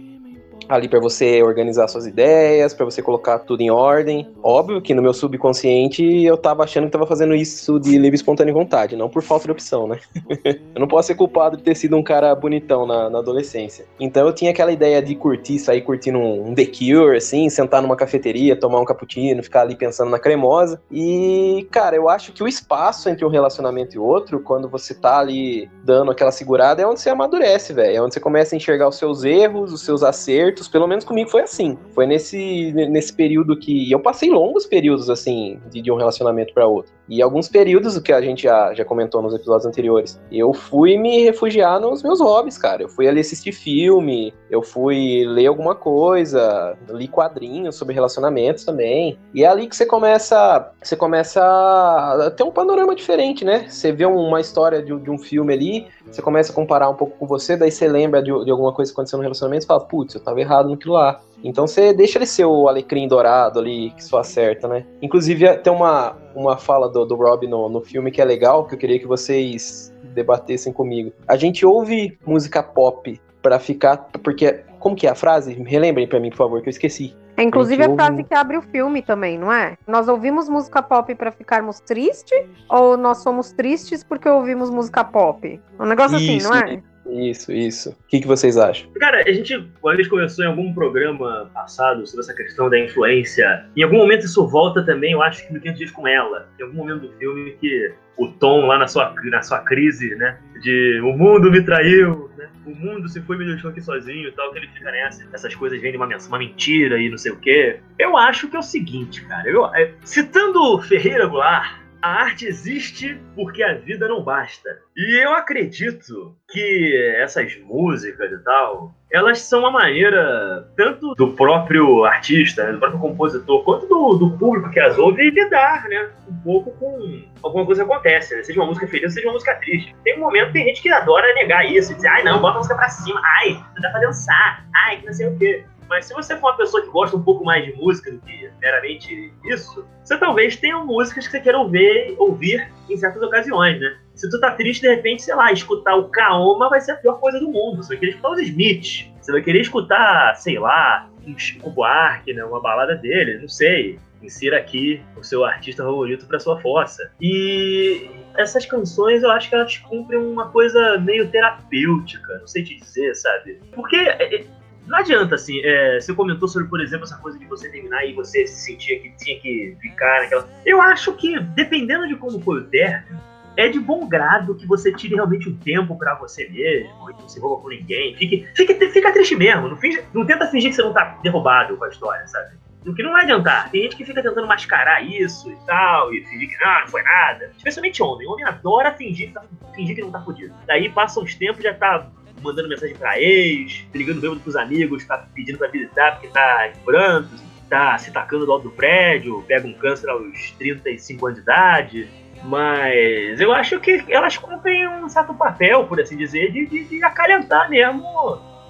ali para você organizar suas ideias, para você colocar tudo em ordem. Óbvio que no meu subconsciente eu tava achando que tava fazendo isso de livre espontânea vontade, não por falta de opção, né? eu não posso ser culpado de ter sido um cara bonitão na, na adolescência. Então eu tinha aquela ideia de curtir, sair curtindo um, um The Cure, assim, sentar numa cafeteria, tomar um cappuccino, ficar ali pensando na cremosa. E, cara, eu acho que o espaço entre um relacionamento e outro, quando você tá ali dando aquela segurada, é onde você amadurece, velho. É onde você começa a enxergar os seus erros, os seus acertos pelo menos comigo foi assim. Foi nesse, nesse período que. Eu passei longos períodos, assim, de, de um relacionamento para outro. E alguns períodos que a gente já, já comentou nos episódios anteriores. Eu fui me refugiar nos meus hobbies, cara. Eu fui ali assistir filme, eu fui ler alguma coisa, li quadrinhos sobre relacionamentos também. E é ali que você começa. Você começa a ter um panorama diferente, né? Você vê uma história de, de um filme ali, você começa a comparar um pouco com você, daí você lembra de, de alguma coisa que aconteceu no relacionamento e fala, putz, eu tava errado naquilo lá. Então você deixa ele ser o alecrim dourado ali, que só acerta, né? Inclusive tem uma, uma fala do, do Rob no, no filme que é legal, que eu queria que vocês debatessem comigo. A gente ouve música pop para ficar. Porque. Como que é a frase? Relembrem para mim, por favor, que eu esqueci. É inclusive a, a frase ouve... que abre o filme também, não é? Nós ouvimos música pop para ficarmos tristes ou nós somos tristes porque ouvimos música pop? Um negócio Isso, assim, não é? Isso, isso. O que, que vocês acham? Cara, a gente, a gente conversou em algum programa passado sobre essa questão da influência. Em algum momento isso volta também, eu acho que no 500 Dias com Ela. Em algum momento do filme que o Tom lá na sua, na sua crise, né? De o mundo me traiu, né? O mundo se foi me deixou aqui sozinho e tal, que ele fica nessa. Essas coisas vêm de uma, uma mentira e não sei o quê. Eu acho que é o seguinte, cara. Eu, é, citando Ferreira Goulart, a arte existe porque a vida não basta. E eu acredito que essas músicas e tal, elas são uma maneira, tanto do próprio artista, né, do próprio compositor, quanto do, do, público que as ouve, lidar, né? Um pouco com alguma coisa que acontece, né? Seja uma música feliz, seja uma música triste. Tem um momento, tem gente que adora negar isso, e dizer, ai não, bota a música pra cima, ai, não dá pra dançar, ai, que não sei o quê. Mas se você for uma pessoa que gosta um pouco mais de música do que meramente isso, você talvez tenha músicas que você queira ouvir, ouvir em certas ocasiões, né? Se tu tá triste, de repente, sei lá, escutar o Kaoma vai ser a pior coisa do mundo. Você vai querer escutar os Smiths. Você vai querer escutar, sei lá, um Chico Buarque, né? Uma balada dele, não sei. Insira aqui o seu artista favorito para sua fossa. E essas canções eu acho que elas cumprem uma coisa meio terapêutica, não sei te dizer, sabe? Porque é, é, não adianta, assim, é, você comentou sobre, por exemplo, essa coisa de você terminar e você se sentia que tinha que ficar naquela. Eu acho que, dependendo de como foi o término, é de bom grado que você tire realmente um tempo para você mesmo, e não se envolva com ninguém. Fique, fique, fica triste mesmo. Não, finge, não tenta fingir que você não tá derrubado com a história, sabe? O que não vai adiantar. Tem gente que fica tentando mascarar isso e tal, e fingir que ah, não foi nada. Especialmente homem. Homem adora fingir tá, fingir que não tá fudido. Daí passa uns tempos já tá mandando mensagem pra ex, ligando bêbado pros amigos, tá pedindo pra visitar porque tá em prantos, tá se tacando do alto do prédio, pega um câncer aos 35 anos de idade. Mas eu acho que elas cumprem um certo papel, por assim dizer, de, de, de acalentar mesmo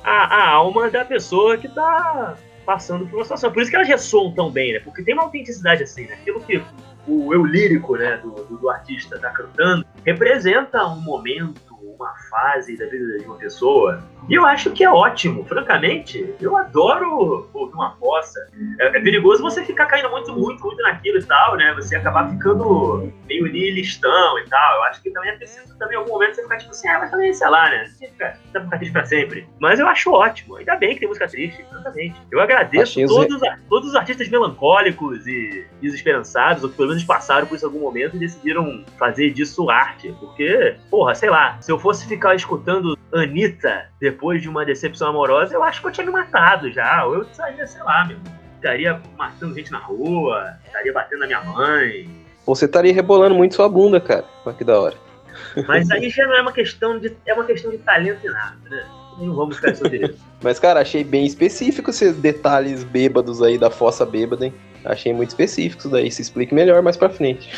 a, a alma da pessoa que tá passando por uma situação. Por isso que elas ressoam tão bem, né? Porque tem uma autenticidade assim, né? Aquilo que o eu lírico, né, do, do, do artista tá cantando, representa um momento, uma fase da vida de uma pessoa. E eu acho que é ótimo, francamente. Eu adoro ouvir uma fossa. É, é, perigoso você ficar caindo muito, muito, muito naquilo e tal, né? Você acabar ficando meio nihilistão e tal. Eu acho que também é preciso também em algum momento você ficar tipo assim, ah, mas também, sei lá, né? Você fica, triste pra sempre. Mas eu acho ótimo. Ainda bem que tem música triste, francamente. Eu agradeço todos, todos os artistas melancólicos e desesperançados, ou que pelo menos passaram por isso em algum momento e decidiram fazer disso arte. Porque, porra, sei lá, se eu fosse ficar escutando Anitta depois de uma decepção amorosa, eu acho que eu tinha me matado já. Ou eu estaria, sei lá, meu. Estaria matando gente na rua, estaria batendo na minha mãe. Você estaria rebolando muito sua bunda, cara. Olha que da hora. Mas aí já não é uma questão de. É uma questão de talento e nada, né? Não vamos ficar sobre isso. Mas, cara, achei bem específico esses detalhes bêbados aí da fossa bêbada, hein? Achei muito específico isso daí. Se explique melhor mais pra frente.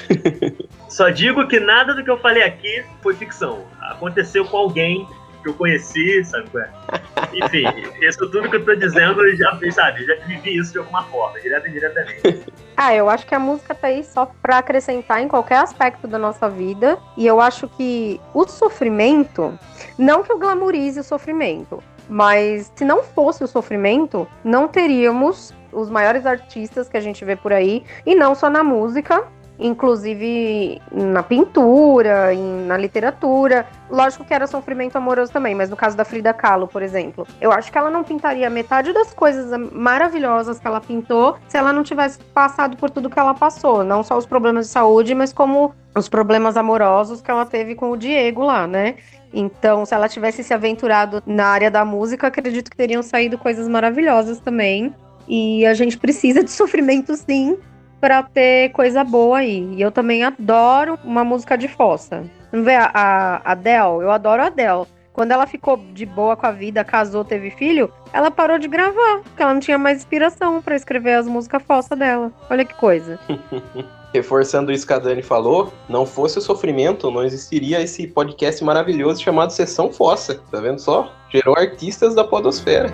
Só digo que nada do que eu falei aqui foi ficção. Aconteceu com alguém que eu conheci, sabe? Enfim, isso tudo que eu tô dizendo, eu já, sabe, já vivi isso de alguma forma, direto e indiretamente. Ah, eu acho que a música tá aí só para acrescentar em qualquer aspecto da nossa vida. E eu acho que o sofrimento, não que eu glamorize o sofrimento, mas se não fosse o sofrimento, não teríamos os maiores artistas que a gente vê por aí, e não só na música, inclusive na pintura, na literatura. Lógico que era sofrimento amoroso também, mas no caso da Frida Kahlo, por exemplo, eu acho que ela não pintaria metade das coisas maravilhosas que ela pintou se ela não tivesse passado por tudo que ela passou, não só os problemas de saúde, mas como os problemas amorosos que ela teve com o Diego lá, né? Então, se ela tivesse se aventurado na área da música, acredito que teriam saído coisas maravilhosas também. E a gente precisa de sofrimento, sim, para ter coisa boa aí. E eu também adoro uma música de fossa. Vamos ver a, a Adele? Eu adoro a Adele. Quando ela ficou de boa com a vida, casou, teve filho, ela parou de gravar, porque ela não tinha mais inspiração para escrever as músicas fossa dela. Olha que coisa. Reforçando isso que a Dani falou, não fosse o sofrimento, não existiria esse podcast maravilhoso chamado Sessão Fossa. Tá vendo só? Gerou artistas da podosfera.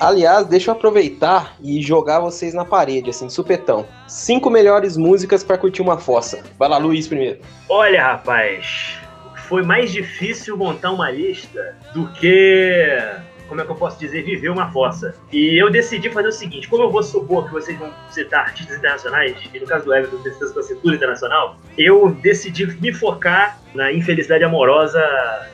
Aliás, deixa eu aproveitar e jogar vocês na parede, assim, supetão. Cinco melhores músicas para curtir uma fossa. Vai lá, Luiz, primeiro. Olha, rapaz, foi mais difícil montar uma lista do que como é que eu posso dizer, viver uma fossa. E eu decidi fazer o seguinte: como eu vou supor que vocês vão citar artistas internacionais, e no caso do Everton, certeza que cintura internacional, eu decidi me focar na infelicidade amorosa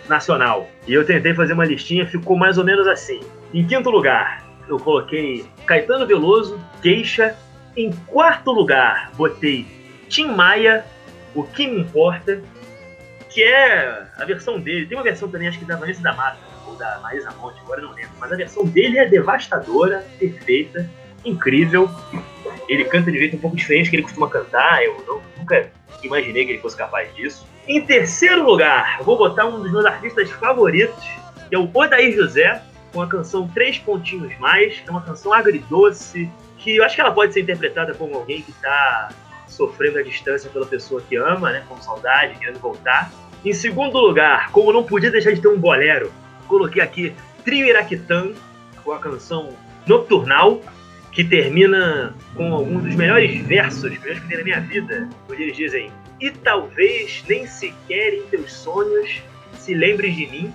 nacional. E eu tentei fazer uma listinha, ficou mais ou menos assim. Em quinto lugar, eu coloquei Caetano Veloso, Queixa. Em quarto lugar, botei Tim Maia, O Que Me Importa, que é a versão dele. Tem uma versão também, acho que da Vanessa da Mata, da Maísa Monte, agora não lembro. Mas a versão dele é devastadora, perfeita, incrível. Ele canta de jeito um pouco diferente que ele costuma cantar. Eu não, nunca imaginei que ele fosse capaz disso. Em terceiro lugar, vou botar um dos meus artistas favoritos, que é o Odair José, com a canção Três Pontinhos Mais, que é uma canção agridoce, que eu acho que ela pode ser interpretada como alguém que está sofrendo a distância pela pessoa que ama, né, com saudade, querendo voltar. Em segundo lugar, como não podia deixar de ter um bolero, coloquei aqui Trio Iraquitã, com a canção Nocturnal, que termina com alguns dos melhores versos, que tem na minha vida, onde eles dizem: E talvez nem sequer em teus sonhos se lembres de mim,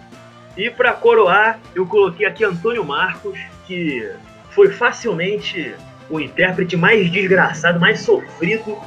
e para coroar, eu coloquei aqui Antônio Marcos, que foi facilmente o intérprete mais desgraçado, mais sofrido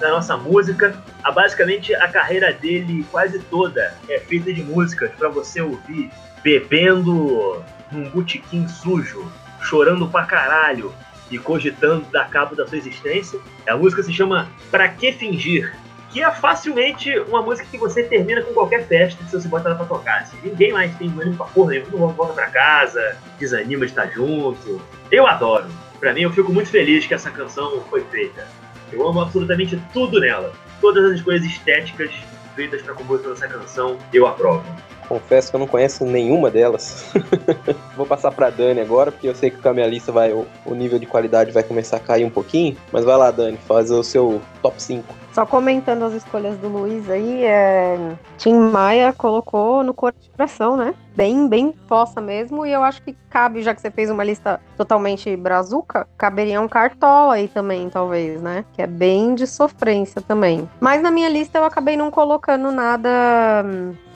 da nossa música. A, basicamente, a carreira dele quase toda é feita de músicas para você ouvir bebendo num botequim sujo, chorando pra caralho, e cogitando dar cabo da sua existência. A música se chama Pra Que Fingir? Que é facilmente uma música que você termina com qualquer festa se você bota ela pra tocar. Assim, ninguém mais tem ânimo pra porra nenhuma, volta pra casa, desanima de estar junto. Eu adoro. Pra mim, eu fico muito feliz que essa canção foi feita. Eu amo absolutamente tudo nela. Todas as coisas estéticas feitas para compor essa canção, eu aprovo. Confesso que eu não conheço nenhuma delas. Vou passar pra Dani agora, porque eu sei que com a minha lista vai, o, o nível de qualidade vai começar a cair um pouquinho. Mas vai lá, Dani, faz o seu top 5. Só comentando as escolhas do Luiz aí, é... Tim Maia colocou no coração, né? Bem, bem fossa mesmo. E eu acho que cabe, já que você fez uma lista totalmente brazuca, caberia um cartola aí também, talvez, né? Que é bem de sofrência também. Mas na minha lista eu acabei não colocando nada,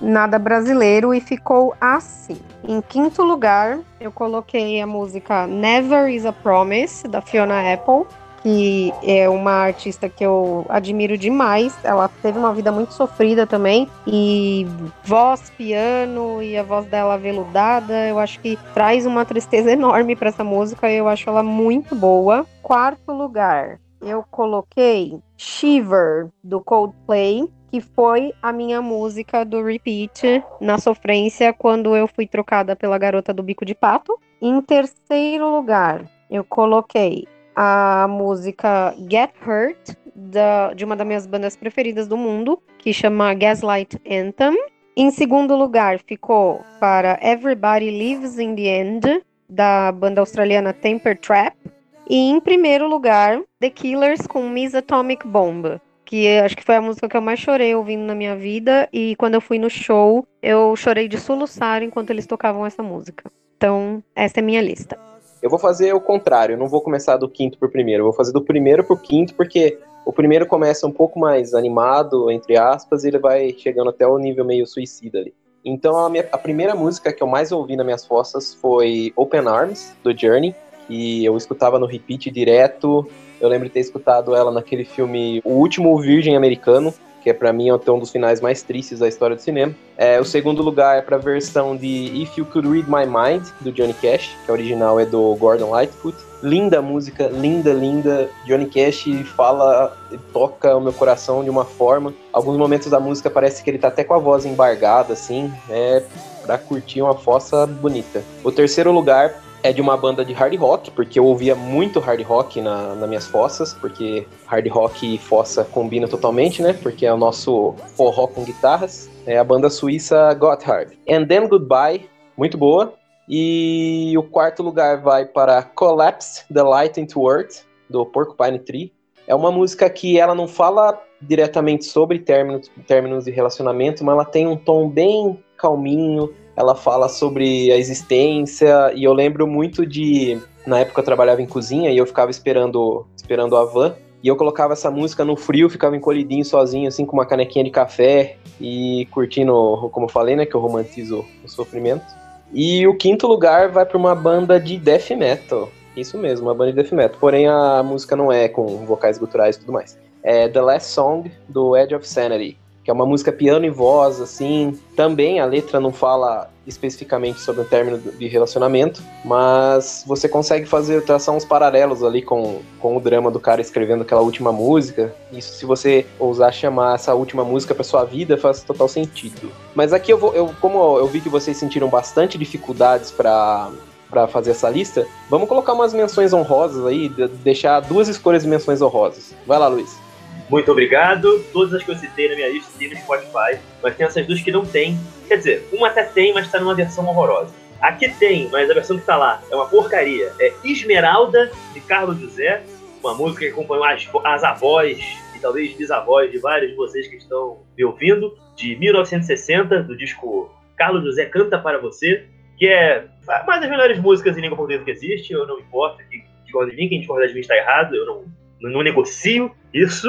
nada brasileiro e ficou assim. Em quinto lugar, eu coloquei a música Never Is a Promise, da Fiona Apple que é uma artista que eu admiro demais. Ela teve uma vida muito sofrida também. E voz, piano e a voz dela veludada, eu acho que traz uma tristeza enorme para essa música. Eu acho ela muito boa. Quarto lugar, eu coloquei Shiver do Coldplay, que foi a minha música do repeat na sofrência quando eu fui trocada pela garota do bico de pato. Em terceiro lugar, eu coloquei a música Get Hurt, da, de uma das minhas bandas preferidas do mundo, que chama Gaslight Anthem. Em segundo lugar, ficou para Everybody Lives in the End, da banda australiana Temper Trap. E em primeiro lugar, The Killers com Miss Atomic Bomb, que acho que foi a música que eu mais chorei ouvindo na minha vida. E quando eu fui no show, eu chorei de soluçar enquanto eles tocavam essa música. Então, essa é minha lista. Eu vou fazer o contrário, não vou começar do quinto pro primeiro, eu vou fazer do primeiro pro quinto, porque o primeiro começa um pouco mais animado, entre aspas, e ele vai chegando até o nível meio suicida ali. Então a, minha, a primeira música que eu mais ouvi nas minhas fossas foi Open Arms, do Journey, que eu escutava no repeat direto. Eu lembro de ter escutado ela naquele filme O Último Virgem Americano, que é para mim é um dos finais mais tristes da história do cinema. É, o segundo lugar é para a versão de If You Could Read My Mind, do Johnny Cash, que a original é do Gordon Lightfoot. Linda música, linda, linda. Johnny Cash fala, toca o meu coração de uma forma. Alguns momentos da música parece que ele tá até com a voz embargada, assim. É pra curtir uma fossa bonita. O terceiro lugar é de uma banda de hard rock, porque eu ouvia muito hard rock na, nas minhas fossas, porque hard rock e fossa combinam totalmente, né? Porque é o nosso forró com guitarras. É a banda suíça Gotthard. And Then Goodbye, muito boa. E o quarto lugar vai para Collapse, The Light into Earth, do Porcupine Tree. É uma música que ela não fala diretamente sobre términos, términos de relacionamento, mas ela tem um tom bem calminho, ela fala sobre a existência, e eu lembro muito de. Na época eu trabalhava em cozinha e eu ficava esperando, esperando a van. E eu colocava essa música no frio, ficava encolhidinho sozinho, assim, com uma canequinha de café e curtindo, como eu falei, né, que eu romantizo o sofrimento. E o quinto lugar vai para uma banda de death metal. Isso mesmo, uma banda de death metal. Porém, a música não é com vocais guturais e tudo mais. É The Last Song, do Edge of Sanity que é uma música piano e voz, assim. Também a letra não fala especificamente sobre o término de relacionamento, mas você consegue fazer traçar uns paralelos ali com, com o drama do cara escrevendo aquela última música. Isso, se você ousar chamar essa última música para sua vida, faz total sentido. Mas aqui eu vou, eu, como eu vi que vocês sentiram bastante dificuldades para para fazer essa lista, vamos colocar umas menções honrosas aí, deixar duas escolhas de menções honrosas. Vai lá, Luiz. Muito obrigado. Todas as que eu citei na minha lista tem no Spotify, mas tem essas duas que não tem. Quer dizer, uma até tem, mas está numa versão horrorosa. Aqui tem, mas a versão que está lá é uma porcaria. É Esmeralda, de Carlos José, uma música que acompanhou as, as avós e talvez bisavós de vários de vocês que estão me ouvindo, de 1960, do disco Carlos José Canta Para Você, que é uma das melhores músicas em língua portuguesa que existe, eu não importa, que discorda de mim, quem discorda de mim está errado, eu não não negocio isso.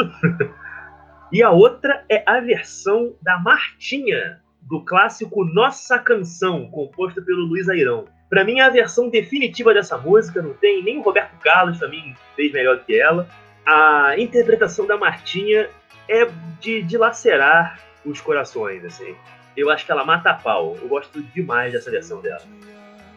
e a outra é a versão da Martinha, do clássico Nossa Canção, composta pelo Luiz Airão. Para mim, é a versão definitiva dessa música, não tem nem o Roberto Carlos também fez melhor que ela. A interpretação da Martinha é de dilacerar os corações, assim. Eu acho que ela mata a pau. Eu gosto demais dessa versão dela.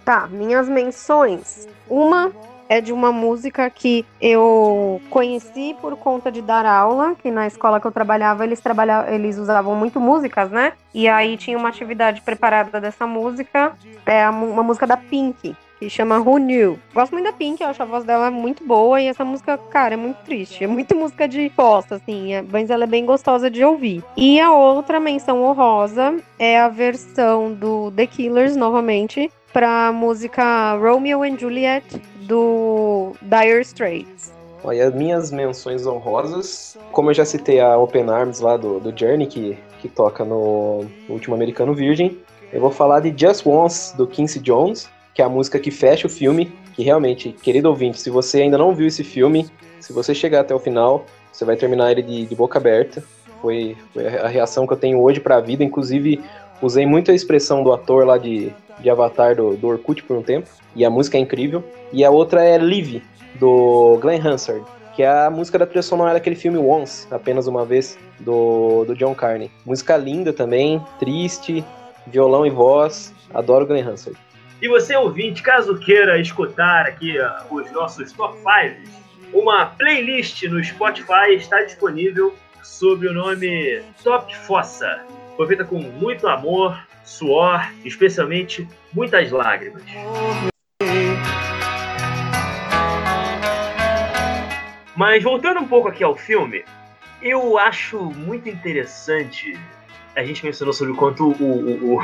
Tá, minhas menções. Uma é de uma música que eu conheci por conta de dar aula, que na escola que eu trabalhava, eles trabalhavam, eles usavam muito músicas, né? E aí tinha uma atividade preparada dessa música, é uma música da Pink, que chama Who Knew. Gosto muito da Pink, eu acho a voz dela muito boa e essa música, cara, é muito triste. É muito música de posta, assim, é, mas ela é bem gostosa de ouvir. E a outra menção honrosa é a versão do The Killers, novamente, pra música Romeo and Juliet do Dire Straits. Olha, as minhas menções honrosas, como eu já citei a Open Arms lá do, do Journey, que, que toca no, no Último Americano Virgem, eu vou falar de Just Once, do Quincy Jones, que é a música que fecha o filme, que realmente, querido ouvinte, se você ainda não viu esse filme, se você chegar até o final, você vai terminar ele de, de boca aberta. Foi, foi, a reação que eu tenho hoje para a vida, inclusive usei muito a expressão do ator lá de, de Avatar do, do Orkut por um tempo, e a música é incrível. E a outra é Live, do Glenn Hansard, que é a música da trilha sonora daquele filme Once, apenas uma vez, do, do John Carney. Música linda também, triste, violão e voz, adoro Glenn Hansard. E você, ouvinte, caso queira escutar aqui os nossos top 5, uma playlist no Spotify está disponível sob o nome Top Fossa. Foi feita com muito amor, suor, especialmente muitas lágrimas. Mas voltando um pouco aqui ao filme, eu acho muito interessante. A gente mencionou sobre o quanto o, o, o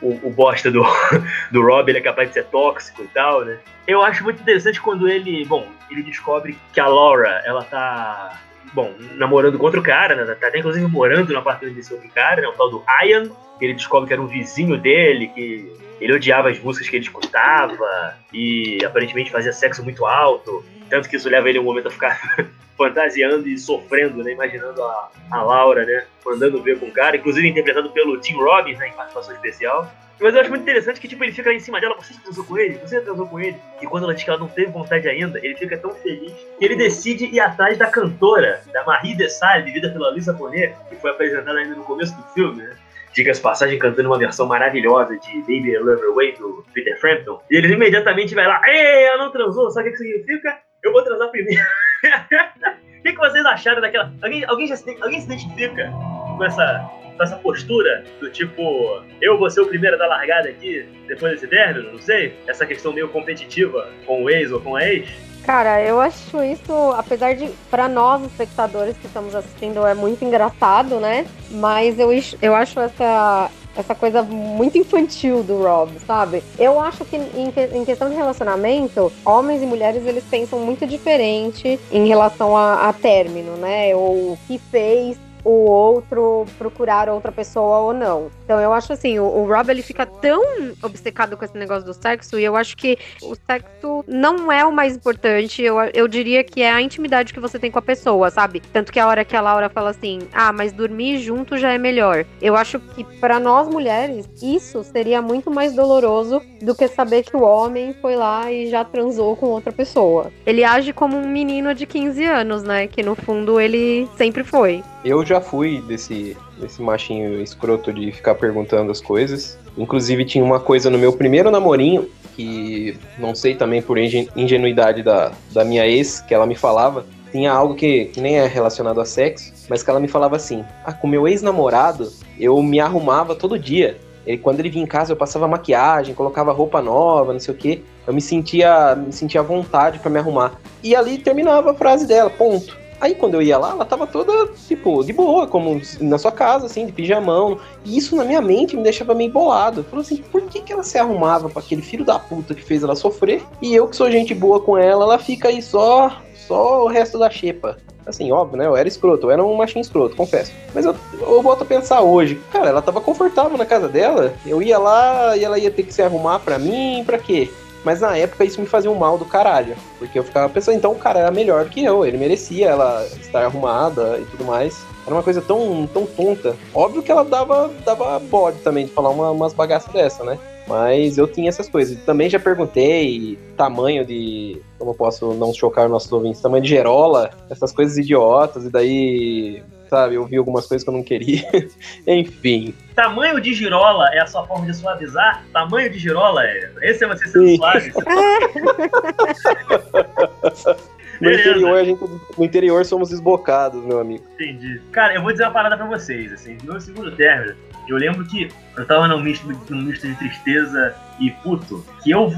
o, bosta do, do Rob ele é capaz de ser tóxico e tal, né? Eu acho muito interessante quando ele, bom, ele descobre que a Laura, ela tá, bom, namorando com outro cara, né? Tá até inclusive morando no apartamento desse outro cara, né? O tal do Ian, que ele descobre que era um vizinho dele, que ele odiava as músicas que ele escutava e aparentemente fazia sexo muito alto. Tanto que isso leva ele um momento a ficar fantasiando e sofrendo, né? Imaginando a, a Laura, né? Mandando ver com o cara, inclusive interpretado pelo Tim Robbins, né? Em participação especial. Mas eu acho muito interessante que, tipo, ele fica lá em cima dela, você transou com ele? Você transou com ele? E quando ela diz que ela não teve vontade ainda, ele fica tão feliz que ele decide ir atrás da cantora, da Marie Dessalles, vivida pela Lisa Bonet, que foi apresentada ainda no começo do filme, né? diga-se passagem, cantando uma versão maravilhosa de Baby I Love Your Way do Peter Frampton. E ele imediatamente vai lá, ei, ela não transou, sabe o que significa? Eu vou transar primeiro. O que, que, vocês acharam daquela. Alguém, alguém, já se, alguém se identifica com essa, com essa postura do tipo, eu vou ser o primeiro a dar largada aqui depois desse término? Não sei. Essa questão meio competitiva com o ex ou com a ex? Cara, eu acho isso, apesar de para nós espectadores que estamos assistindo é muito engraçado, né? Mas eu, eu acho essa essa coisa muito infantil do Rob, sabe? Eu acho que em, questão de relacionamento, homens e mulheres eles pensam muito diferente em relação a, a término, né? Ou o que fez o outro procurar outra pessoa ou não. Então eu acho assim, o, o Rob ele fica tão obcecado com esse negócio do sexo e eu acho que o sexo não é o mais importante. Eu, eu diria que é a intimidade que você tem com a pessoa, sabe? Tanto que a hora que a Laura fala assim, ah, mas dormir junto já é melhor. Eu acho que para nós mulheres isso seria muito mais doloroso do que saber que o homem foi lá e já transou com outra pessoa. Ele age como um menino de 15 anos, né? Que no fundo ele sempre foi. Eu já fui desse, desse machinho escroto de ficar perguntando as coisas. Inclusive, tinha uma coisa no meu primeiro namorinho, que não sei também por ingenuidade da, da minha ex, que ela me falava. Tinha algo que, que nem é relacionado a sexo, mas que ela me falava assim: Ah, com meu ex-namorado, eu me arrumava todo dia. Quando ele vinha em casa, eu passava maquiagem, colocava roupa nova, não sei o que. Eu me sentia, me sentia à vontade para me arrumar. E ali terminava a frase dela, ponto. Aí quando eu ia lá, ela tava toda, tipo, de boa, como na sua casa, assim, de pijamão. E isso na minha mente me deixava meio bolado. Falou assim, por que, que ela se arrumava para aquele filho da puta que fez ela sofrer? E eu que sou gente boa com ela, ela fica aí só, só o resto da xepa. Assim, óbvio, né? Eu era escroto, eu era um machinho escroto, confesso. Mas eu, eu volto a pensar hoje, cara, ela tava confortável na casa dela. Eu ia lá e ela ia ter que se arrumar pra mim, pra quê? Mas na época isso me fazia um mal do caralho. Porque eu ficava pensando, então o cara era melhor que eu, ele merecia ela estar arrumada e tudo mais. Era uma coisa tão, tão tonta. Óbvio que ela dava, dava bode também de falar uma, umas bagaças dessa, né? Mas eu tinha essas coisas. Também já perguntei tamanho de. Como eu posso não chocar os nossos ouvintes? Tamanho de gerola, essas coisas idiotas. E daí sabe? Eu vi algumas coisas que eu não queria. Enfim. Tamanho de girola é a sua forma de suavizar? Tamanho de girola é. Esse é você sendo Sim. suave. No Beleza. interior, gente, no interior somos esbocados, meu amigo. Entendi. Cara, eu vou dizer uma parada pra vocês, assim, no segundo término, eu lembro que eu tava num misto, num misto de tristeza e puto, que eu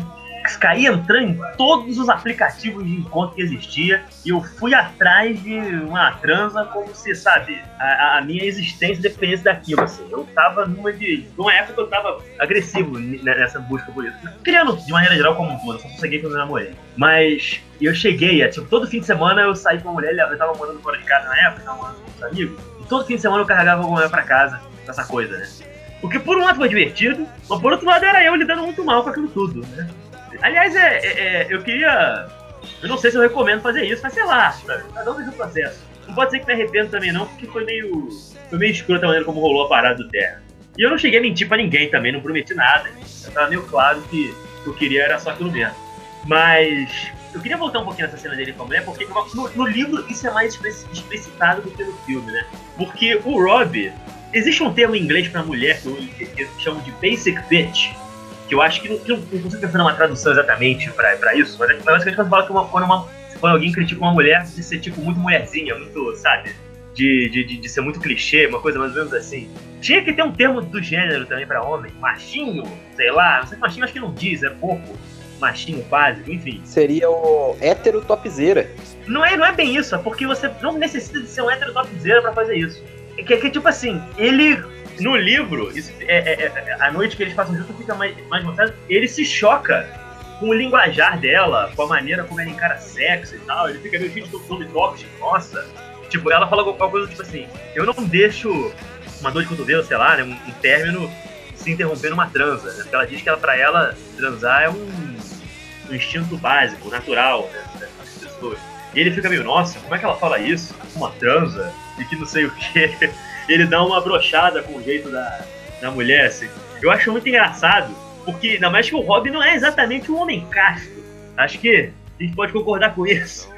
caí entrando em todos os aplicativos de encontro que existia e eu fui atrás de uma transa como se, sabe, a, a minha existência dependesse daquilo, assim. Eu tava numa de... numa época que eu tava agressivo nessa busca por isso. Criando, de maneira geral, como um todo, só sosseguei quando eu namorei. Mas eu cheguei, tipo, todo fim de semana eu saí com uma mulher, eu tava morando fora de casa na época, tava morando com os amigos, e todo fim de semana eu carregava alguma mulher pra casa, essa coisa, né? O que por um lado foi divertido, mas por outro lado era eu lidando muito mal com aquilo tudo, né? Aliás, é, é- é, eu queria. Eu não sei se eu recomendo fazer isso, mas sei lá, cada um tem seu processo. Não pode ser que me arrependa também, não, porque foi meio. Foi meio escroto a maneira como rolou a parada do Terra. E eu não cheguei a mentir pra ninguém também, não prometi nada. Já tava meio claro que o que eu queria era só aquilo mesmo. Mas. Eu queria voltar um pouquinho nessa cena dele com a mulher, porque no, no livro isso é mais explicitado do que no filme, né? Porque o Rob. Existe um termo em inglês pra mulher que eu, que eu chamo de basic bitch que eu acho que não, que não, não consigo pensar numa tradução exatamente pra, pra isso, mas é que basicamente quando fala que uma, quando, uma, quando alguém critica uma mulher de ser tipo muito mulherzinha, muito, sabe? De, de, de, de ser muito clichê, uma coisa mais ou menos assim. Tinha que ter um termo do gênero também pra homem, machinho, sei lá, não sei se machinho acho que não diz, é pouco. Machinho básico, enfim. Seria o hétero topzera. Não é, não é bem isso, é porque você não necessita de ser um hétero topzera pra fazer isso. É que, é que, tipo assim, ele. No livro, isso, é, é- é- a noite que eles passam junto fica mais, mais mostrado. Ele se choca com o linguajar dela, com a maneira como ela encara sexo e tal. Ele fica meio de tom de tóxico, nossa. Tipo, ela fala alguma coisa tipo assim: Eu não deixo uma dor de cotovelo, sei lá, né, um, um término se interromper numa transa. Né? Porque ela diz que ela, pra ela, transar é um, um instinto básico, natural né, das pessoas. E ele fica meio, nossa, como é que ela fala isso? Uma transa? E que não sei o que. Ele dá uma brochada com o jeito da, da mulher, assim. Eu acho muito engraçado, porque ainda mais que o Rob não é exatamente um homem casto. Acho que a gente pode concordar com isso.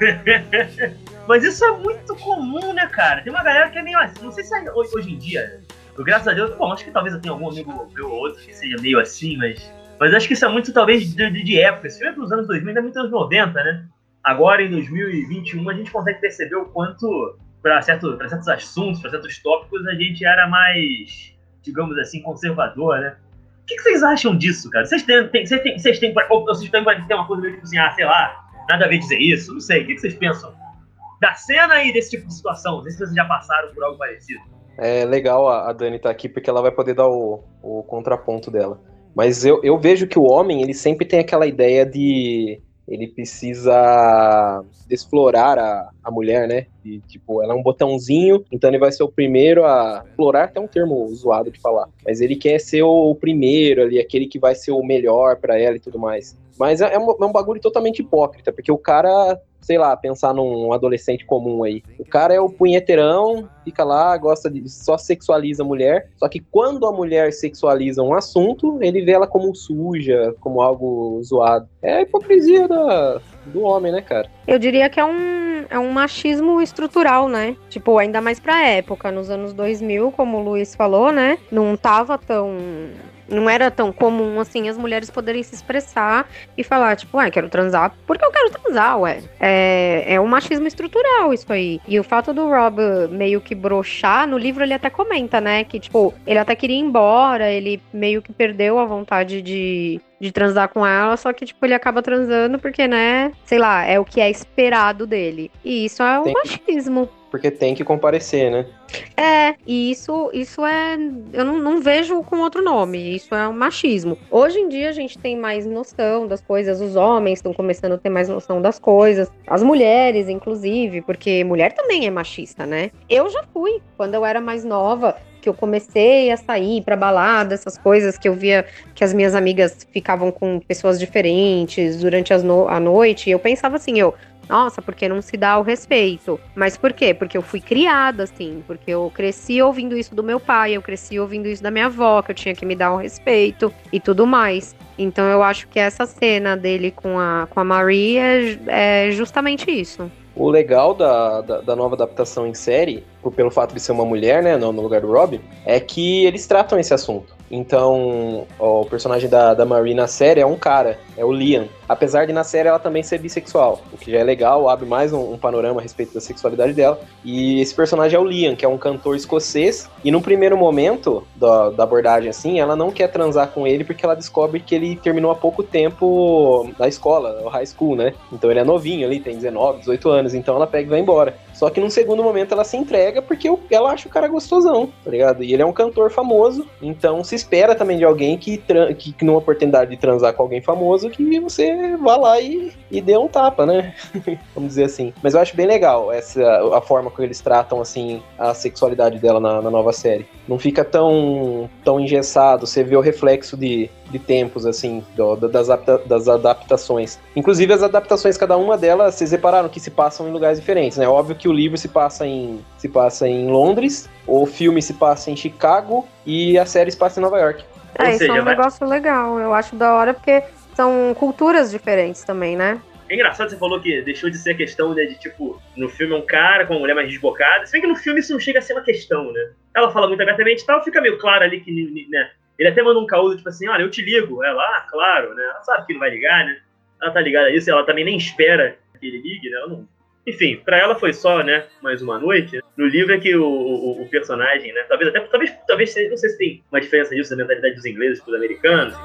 Mas isso é muito comum, né, cara? Tem uma galera que é meio assim. Não sei se é hoje, em dia. Eu, graças a Deus, bom, acho que talvez eu tenha algum amigo meu ou outro que seja meio assim, mas. Mas acho que isso é muito, talvez, de, de, época. Esse filme é dos anos 2000, ainda é muito anos 90, né? Agora, em 2021, a gente consegue perceber o quanto, para certo, certos assuntos, para certos tópicos, a gente era mais, digamos assim, conservador, né? O que, vocês acham disso, cara? Vocês têm, têm- vocês têm, vocês têm, ou vocês têm, tem uma coisa meio tipo assim, ah, sei lá, nada a ver dizer isso, não sei. O que, vocês pensam da cena e desse tipo de situação? Não sei se vocês já passaram por algo parecido. É legal a, Dani estar aqui porque ela vai poder dar o, o contraponto dela. Mas eu, eu vejo que o homem, ele sempre tem aquela ideia de. Ele precisa explorar a, a mulher, né? E, tipo, ela é um botãozinho, então ele vai ser o primeiro a. Explorar até um termo zoado de falar. Mas ele quer ser o primeiro ali, aquele que vai ser o melhor pra ela e tudo mais. Mas é, é um, é um bagulho totalmente hipócrita, porque o cara, sei lá, pensar num adolescente comum aí. O cara é o punheteirão, fica lá, gosta de. só sexualiza a mulher. Só que quando a mulher sexualiza um assunto, ele vê ela como suja, como algo zoado. É a hipocrisia da, do homem, né, cara? Eu diria que é um, é um machismo estrutural, né? Tipo, ainda mais pra época, nos anos 2000, como o Luiz falou, né? Não tava tão. Não era tão comum assim as mulheres poderem se expressar e falar, tipo, ué, quero transar porque eu quero transar, ué. É, é um machismo estrutural isso aí. E o fato do Rob meio que broxar, no livro ele até comenta, né? Que, tipo, ele até queria ir embora, ele meio que perdeu a vontade de, de transar com ela, só que, tipo, ele acaba transando porque, né, sei lá, é o que é esperado dele. E isso é um Tem que- machismo. Porque tem que comparecer, né? É, e isso, isso é. Eu não, não vejo com outro nome. Isso é um machismo. Hoje em dia a gente tem mais noção das coisas, os homens estão começando a ter mais noção das coisas, as mulheres, inclusive, porque mulher também é machista, né? Eu já fui, quando eu era mais nova, que eu comecei a sair pra balada, essas coisas que eu via que as minhas amigas ficavam com pessoas diferentes durante no a noite, e eu pensava assim, eu. Nossa, porque não se dá o respeito. Mas por quê? Porque eu fui criada assim, porque eu cresci ouvindo isso do meu pai, eu cresci ouvindo isso da minha avó, que eu tinha que me dar um respeito e tudo mais. Então eu acho que essa cena dele com a, com a Marie é, é justamente isso. O legal da, da, da nova adaptação em série, pelo fato de ser uma mulher, né, no, no lugar do Rob, é que eles tratam esse assunto. Então, ó, o personagem da, da Marie na série é um cara, é o Liam. Apesar de na série ela também ser bissexual, o que já é legal, abre mais um, um, panorama a respeito da sexualidade dela. E esse personagem é o Liam, que é um cantor escocês. E no primeiro momento da, da abordagem, assim, ela não quer transar com ele porque ela descobre que ele terminou há pouco tempo na escola, o high school, né? Então ele é novinho ali, tem 19, 18 anos. Então ela pega e vai embora. Só que num segundo momento ela se entrega porque ela acha o cara gostosão, tá ligado? E ele é um cantor famoso, então se espera também de alguém que, que, numa oportunidade de transar com alguém famoso, que você vá lá e, e dê um tapa, né? Vamos dizer assim. Mas eu acho bem legal essa a forma como eles tratam, assim, a sexualidade dela na, na nova série. Não fica tão, tão engessado, você vê o reflexo de, de tempos, assim, do, das, das adaptações. Inclusive, as adaptações, cada uma delas, vocês repararam que se passam em lugares diferentes, né? Óbvio que o livro se passa em, se passa em Londres, o filme se passa em Chicago e a série se passa em Nova York. É, isso é um negócio legal. Eu acho da hora porque são culturas diferentes também, né? É engraçado, você falou que deixou de ser a questão né, de, tipo, no filme é um cara com uma mulher mais desbocada. Se bem que no filme isso não chega a ser uma questão, né? Ela fala muito abertamente e tal, fica meio claro ali que, né? Ele até manda um caúdo, tipo assim, olha, eu te ligo. Ela, ah, claro, né? Ela sabe que não vai ligar, né? Ela tá ligada a isso, ela também nem espera que ele ligue, né? Ela não... Enfim, para ela foi só, né, mais uma noite. No livro é que o, o, o, personagem, né, talvez até, talvez, talvez, não sei se tem uma diferença disso da mentalidade dos ingleses para os americanos.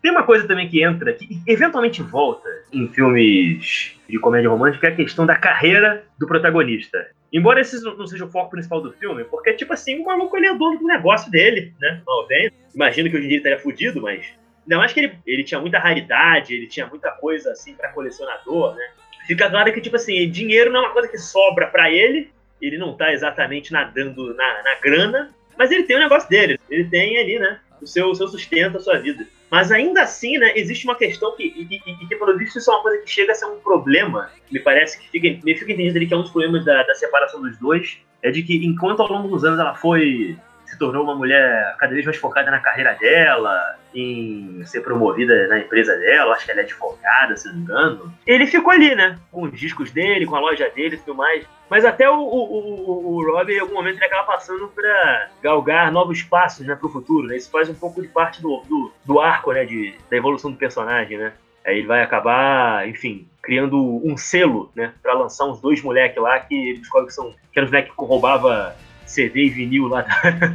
Tem uma coisa também que entra, que eventualmente volta em filmes de comédia romântica, é a questão da carreira do protagonista. Embora esse não seja o foco principal do filme, porque, tipo assim, o maluco ele é dono do negócio dele, né? Mal bem. Imagino que hoje em dia ele estaria fudido, mas. Ainda mais que ele, ele tinha muita raridade, ele tinha muita coisa, assim, para colecionador, né? Fica claro que, tipo assim, dinheiro não é uma coisa que sobra para ele, ele não tá exatamente nadando na, na grana, mas ele tem o negócio dele, ele tem ali, né? O seu, o seu sustento, a sua vida. Mas ainda assim, né, existe uma questão que, e, e, que pelo visto, isso é uma coisa que chega a ser um problema. Me parece que fica, me fica entendido ali que é um dos problemas da, da separação dos dois. É de que, enquanto ao longo dos anos ela foi se tornou uma mulher cada vez mais focada na carreira dela, em ser promovida na empresa dela, acho que ela é advogada, se não me engano. Ele ficou ali, né? Com os discos dele, com a loja dele e tudo mais. Mas até o, o, o, o Rob, em algum momento, ele acaba passando para galgar novos passos né, para o futuro. Né? Isso faz um pouco de parte do, do, do arco né, de, da evolução do personagem, né? Aí ele vai acabar, enfim, criando um selo, né, para lançar uns dois moleques lá que ele descobre que são que eram os moleques que roubava CD e vinil lá da,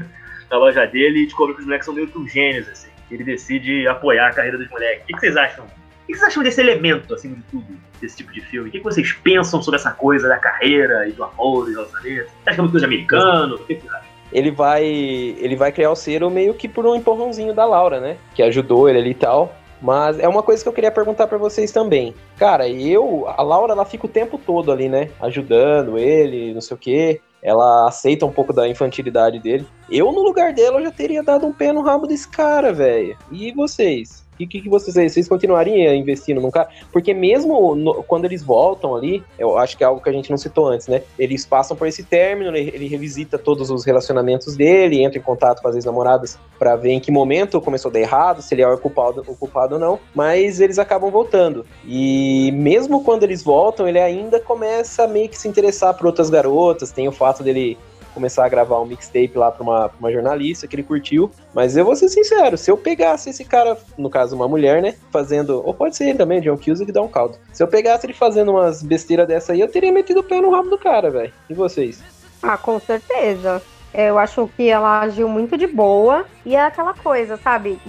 da loja dele e descobre que os moleques são meio que gênios, assim. Ele decide apoiar a carreira dos moleques. O que, que vocês acham? O que vocês acham desse elemento, assim, de tudo, desse tipo de filme? O que, vocês pensam sobre essa coisa da carreira e do amor e do relacionamento? Você acha que é uma coisa americana? O que, vocês acham? Ele vai, ele vai criar o Cero meio que por um empurrãozinho da Laura, né? Que ajudou ele ali e tal. Mas é uma coisa que eu queria perguntar para vocês também. Cara, eu, a Laura, ela fica o tempo todo ali, né? Ajudando ele, não sei o quê ela aceita um pouco da infantilidade dele. Eu, no lugar dela, já teria dado um pé no rabo desse cara, velho. E vocês? O que, que vocês Vocês continuariam investindo num cara? Porque mesmo no, quando eles voltam ali, eu acho que é algo que a gente não citou antes, né? Eles passam por esse término, ele, ele revisita todos os relacionamentos dele, entra em contato com as ex-namoradas para ver em que momento começou a dar errado, se ele é o culpado, o culpado ou não. Mas eles acabam voltando. E mesmo quando eles voltam, ele ainda começa a meio que se interessar por outras garotas. Tem o fato dele começar a gravar um mixtape lá pra uma, pra uma jornalista que ele curtiu. Mas eu vou ser sincero, se eu pegasse esse cara, no caso uma mulher, né, fazendo, ou pode ser ele também, John Cusack, dá um caldo. Se eu pegasse ele fazendo umas besteiras dessa aí, eu teria metido o pé no rabo do cara, velho. E vocês? Ah, com certeza. Eu acho que ela agiu muito de boa. E é aquela coisa, sabe?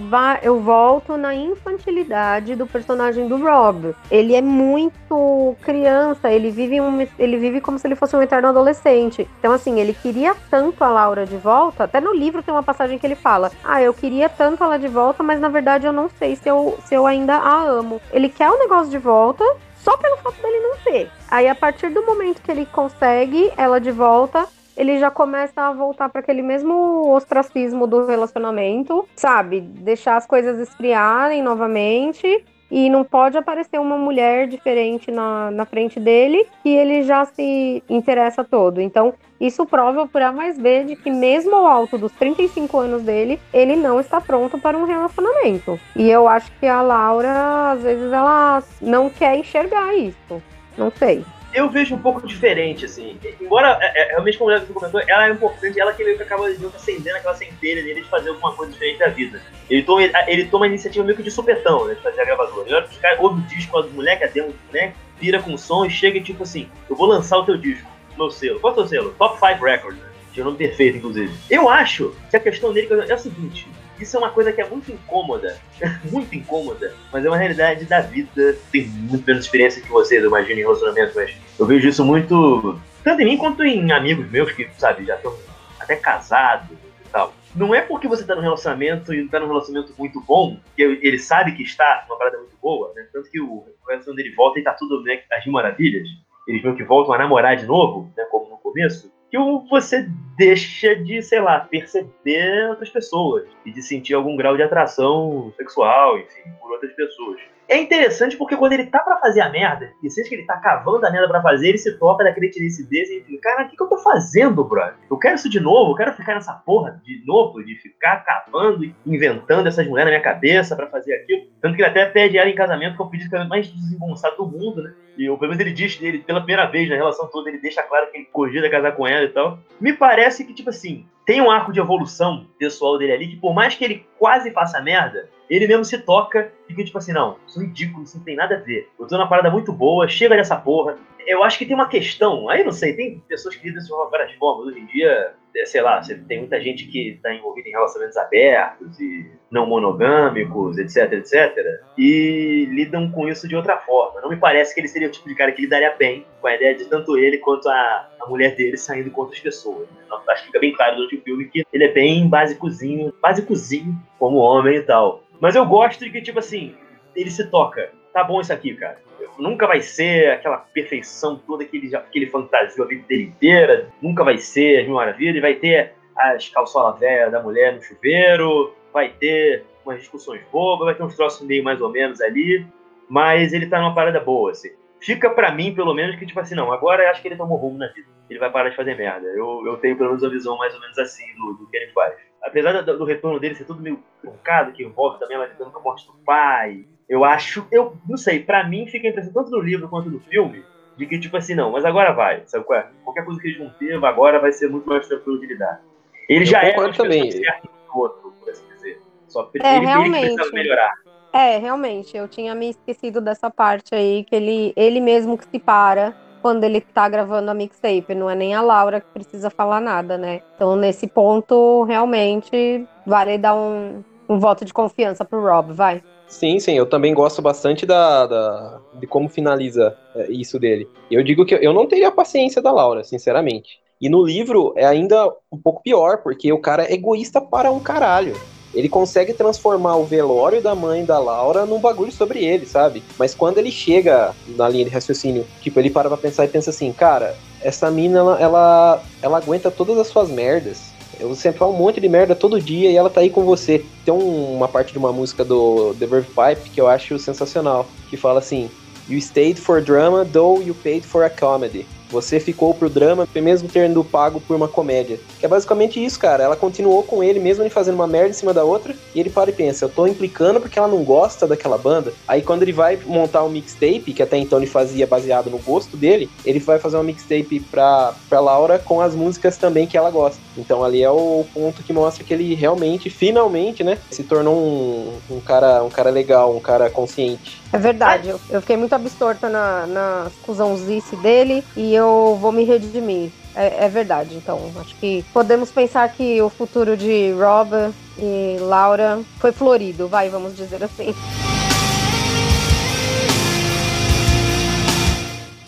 Eu volto na infantilidade do personagem do Rob. Ele é muito criança, ele vive, um, ele vive como se ele fosse um eterno adolescente. Então, assim, ele queria tanto a Laura de volta. Até no livro tem uma passagem que ele fala: Ah, eu queria tanto ela de volta, mas na verdade eu não sei se eu, se eu ainda a amo. Ele quer o negócio de volta, só pelo fato dele não ter. Aí, a partir do momento que ele consegue ela de volta, ele já começa a voltar para aquele mesmo ostracismo do relacionamento, sabe? Deixar as coisas esfriarem novamente e não pode aparecer uma mulher diferente na, na frente dele que ele já se interessa todo. Então, isso prova por A mais B de que, mesmo ao alto dos 35 anos dele, ele não está pronto para um relacionamento. E eu acho que a Laura, às vezes, ela não quer enxergar isso. Não sei eu vejo um pouco diferente, assim. Embora, é, é, realmente, como você comentou, ela é importante, ela que meio que acaba acendendo aquela centelha dele de fazer alguma coisa diferente da vida. Ele toma, ele toma a iniciativa meio que de supetão, né, de fazer a gravadora. Ele olha caras, ouve o disco do moleque, a demo moleque, vira com o som e chega e tipo assim, eu vou lançar o teu disco, meu selo. Qual é o teu selo? Top 5 Records, né? Tinha um nome perfeito, inclusive. Eu acho que a questão dele é o seguinte, isso é uma coisa que é muito incômoda, muito incômoda, mas é uma realidade da vida. Tem muito menos experiência que vocês, eu imagino, em relacionamento, mas eu vejo isso muito, tanto em mim quanto em amigos meus que, sabe, já estão até casados e tal. Não é porque você tá num relacionamento e tá num relacionamento muito bom, que ele sabe que está numa parada muito boa, né? Tanto que o relacionamento dele volta e tá tudo, né, as maravilhas. Eles meio que voltam a namorar de novo, né, como no começo que você deixa de, sei lá, perceber outras pessoas e de sentir algum grau de atração sexual, enfim, por outras pessoas. É interessante porque quando ele tá para fazer a merda, e sente que ele tá cavando a merda para fazer, ele se toca da criaticidade e fica, cara, o que, que eu tô fazendo, brother? Eu quero isso de novo, eu quero ficar nessa porra de novo, de ficar cavando e inventando essas mulheres na minha cabeça para fazer aquilo. Tanto que ele até pede ela em casamento, que é o pedido mais desengonçado do mundo, né? E o pelo menos ele diz ele, pela primeira vez na relação toda, ele deixa claro que ele cogita casar com ela e tal. Me parece que, tipo assim, tem um arco de evolução pessoal dele ali, que por mais que ele quase faça merda, ele mesmo se toca e fica tipo assim, não, isso é ridículo, isso não tem nada a ver. Eu tô numa parada muito boa, chega dessa porra. Eu acho que tem uma questão, aí não sei, tem pessoas que lidam de várias formas. Hoje em dia, é, sei lá, tem muita gente que está envolvida em relacionamentos abertos e não monogâmicos, etc, etc, e lidam com isso de outra forma. Não me parece que ele seria o tipo de cara que lidaria bem com a ideia de tanto ele quanto a, a mulher dele saindo com outras pessoas. Né? Acho que fica bem claro durante o filme que ele é bem básicozinho, básicozinho como homem e tal. Mas eu gosto de que, tipo assim, ele se toca. Tá bom isso aqui, cara. Nunca vai ser aquela perfeição toda que ele, já, que ele fantasiou a vida dele inteira. Nunca vai ser as mil maravilhas. Vai ter as calçolas velhas da mulher no chuveiro. Vai ter umas discussões bobas. Vai ter uns troços meio mais ou menos ali. Mas ele tá numa parada boa, assim. Fica pra mim, pelo menos, que tipo assim, não, agora acho que ele tomou rumo na vida. Ele vai parar de fazer merda. Eu, eu tenho pelo menos uma visão mais ou menos assim do, do que ele faz apesar do, do, retorno dele ser tudo meio truncado, que envolve também ela lidando com a morte do pai, eu acho, eu não sei, para mim fica a impressão, tanto no livro quanto no filme, de que, tipo assim, não, mas agora vai, sabe qual é? Qualquer coisa que eles vão ter, agora vai ser muito mais tranquilo de lidar. Ele eu já é também. certo do outro, por assim dizer. Só é, ele realmente. precisa melhorar. É, realmente, eu tinha me esquecido dessa parte aí, que ele, ele mesmo que se para quando ele tá gravando a mixtape, não é nem a Laura que precisa falar nada, né? Então, nesse ponto, realmente, vale dar um, um voto de confiança pro Rob, vai. Sim, sim, eu também gosto bastante da, da, de como finaliza é, isso dele. Eu digo que eu não teria a paciência da Laura, sinceramente. E no livro é ainda um pouco pior, porque o cara é egoísta para um caralho ele consegue transformar o velório da mãe da Laura num bagulho sobre ele, sabe? Mas quando ele chega na linha de raciocínio, tipo, ele para pra pensar e pensa assim, cara, essa mina, ela, ela, ela aguenta todas as suas merdas. Você fala um monte de merda todo dia e ela tá aí com você. Tem uma parte de uma música do The Verve Pipe que eu acho sensacional, que fala assim: You stayed for drama, though you paid for a comedy. Você ficou pro drama, mesmo tendo pago por uma comédia. Que é basicamente isso, cara. Ela continuou com ele, mesmo ele fazendo uma merda em cima da outra, e ele para e pensa, eu tô implicando porque ela não gosta daquela banda. Aí quando ele vai montar um mixtape, que até então ele fazia baseado no gosto dele, ele vai fazer uma mixtape pra, pra Laura com as músicas também que ela gosta. Então ali é o ponto que mostra que ele realmente, finalmente, né, se tornou um, um cara, um cara legal, um cara consciente. É verdade, eu, eu fiquei muito absorta na, na cuzãozice dele e eu vou me redimir. É, é, verdade, então acho que podemos pensar que o futuro de Rob e Laura foi florido, vai, vamos dizer assim.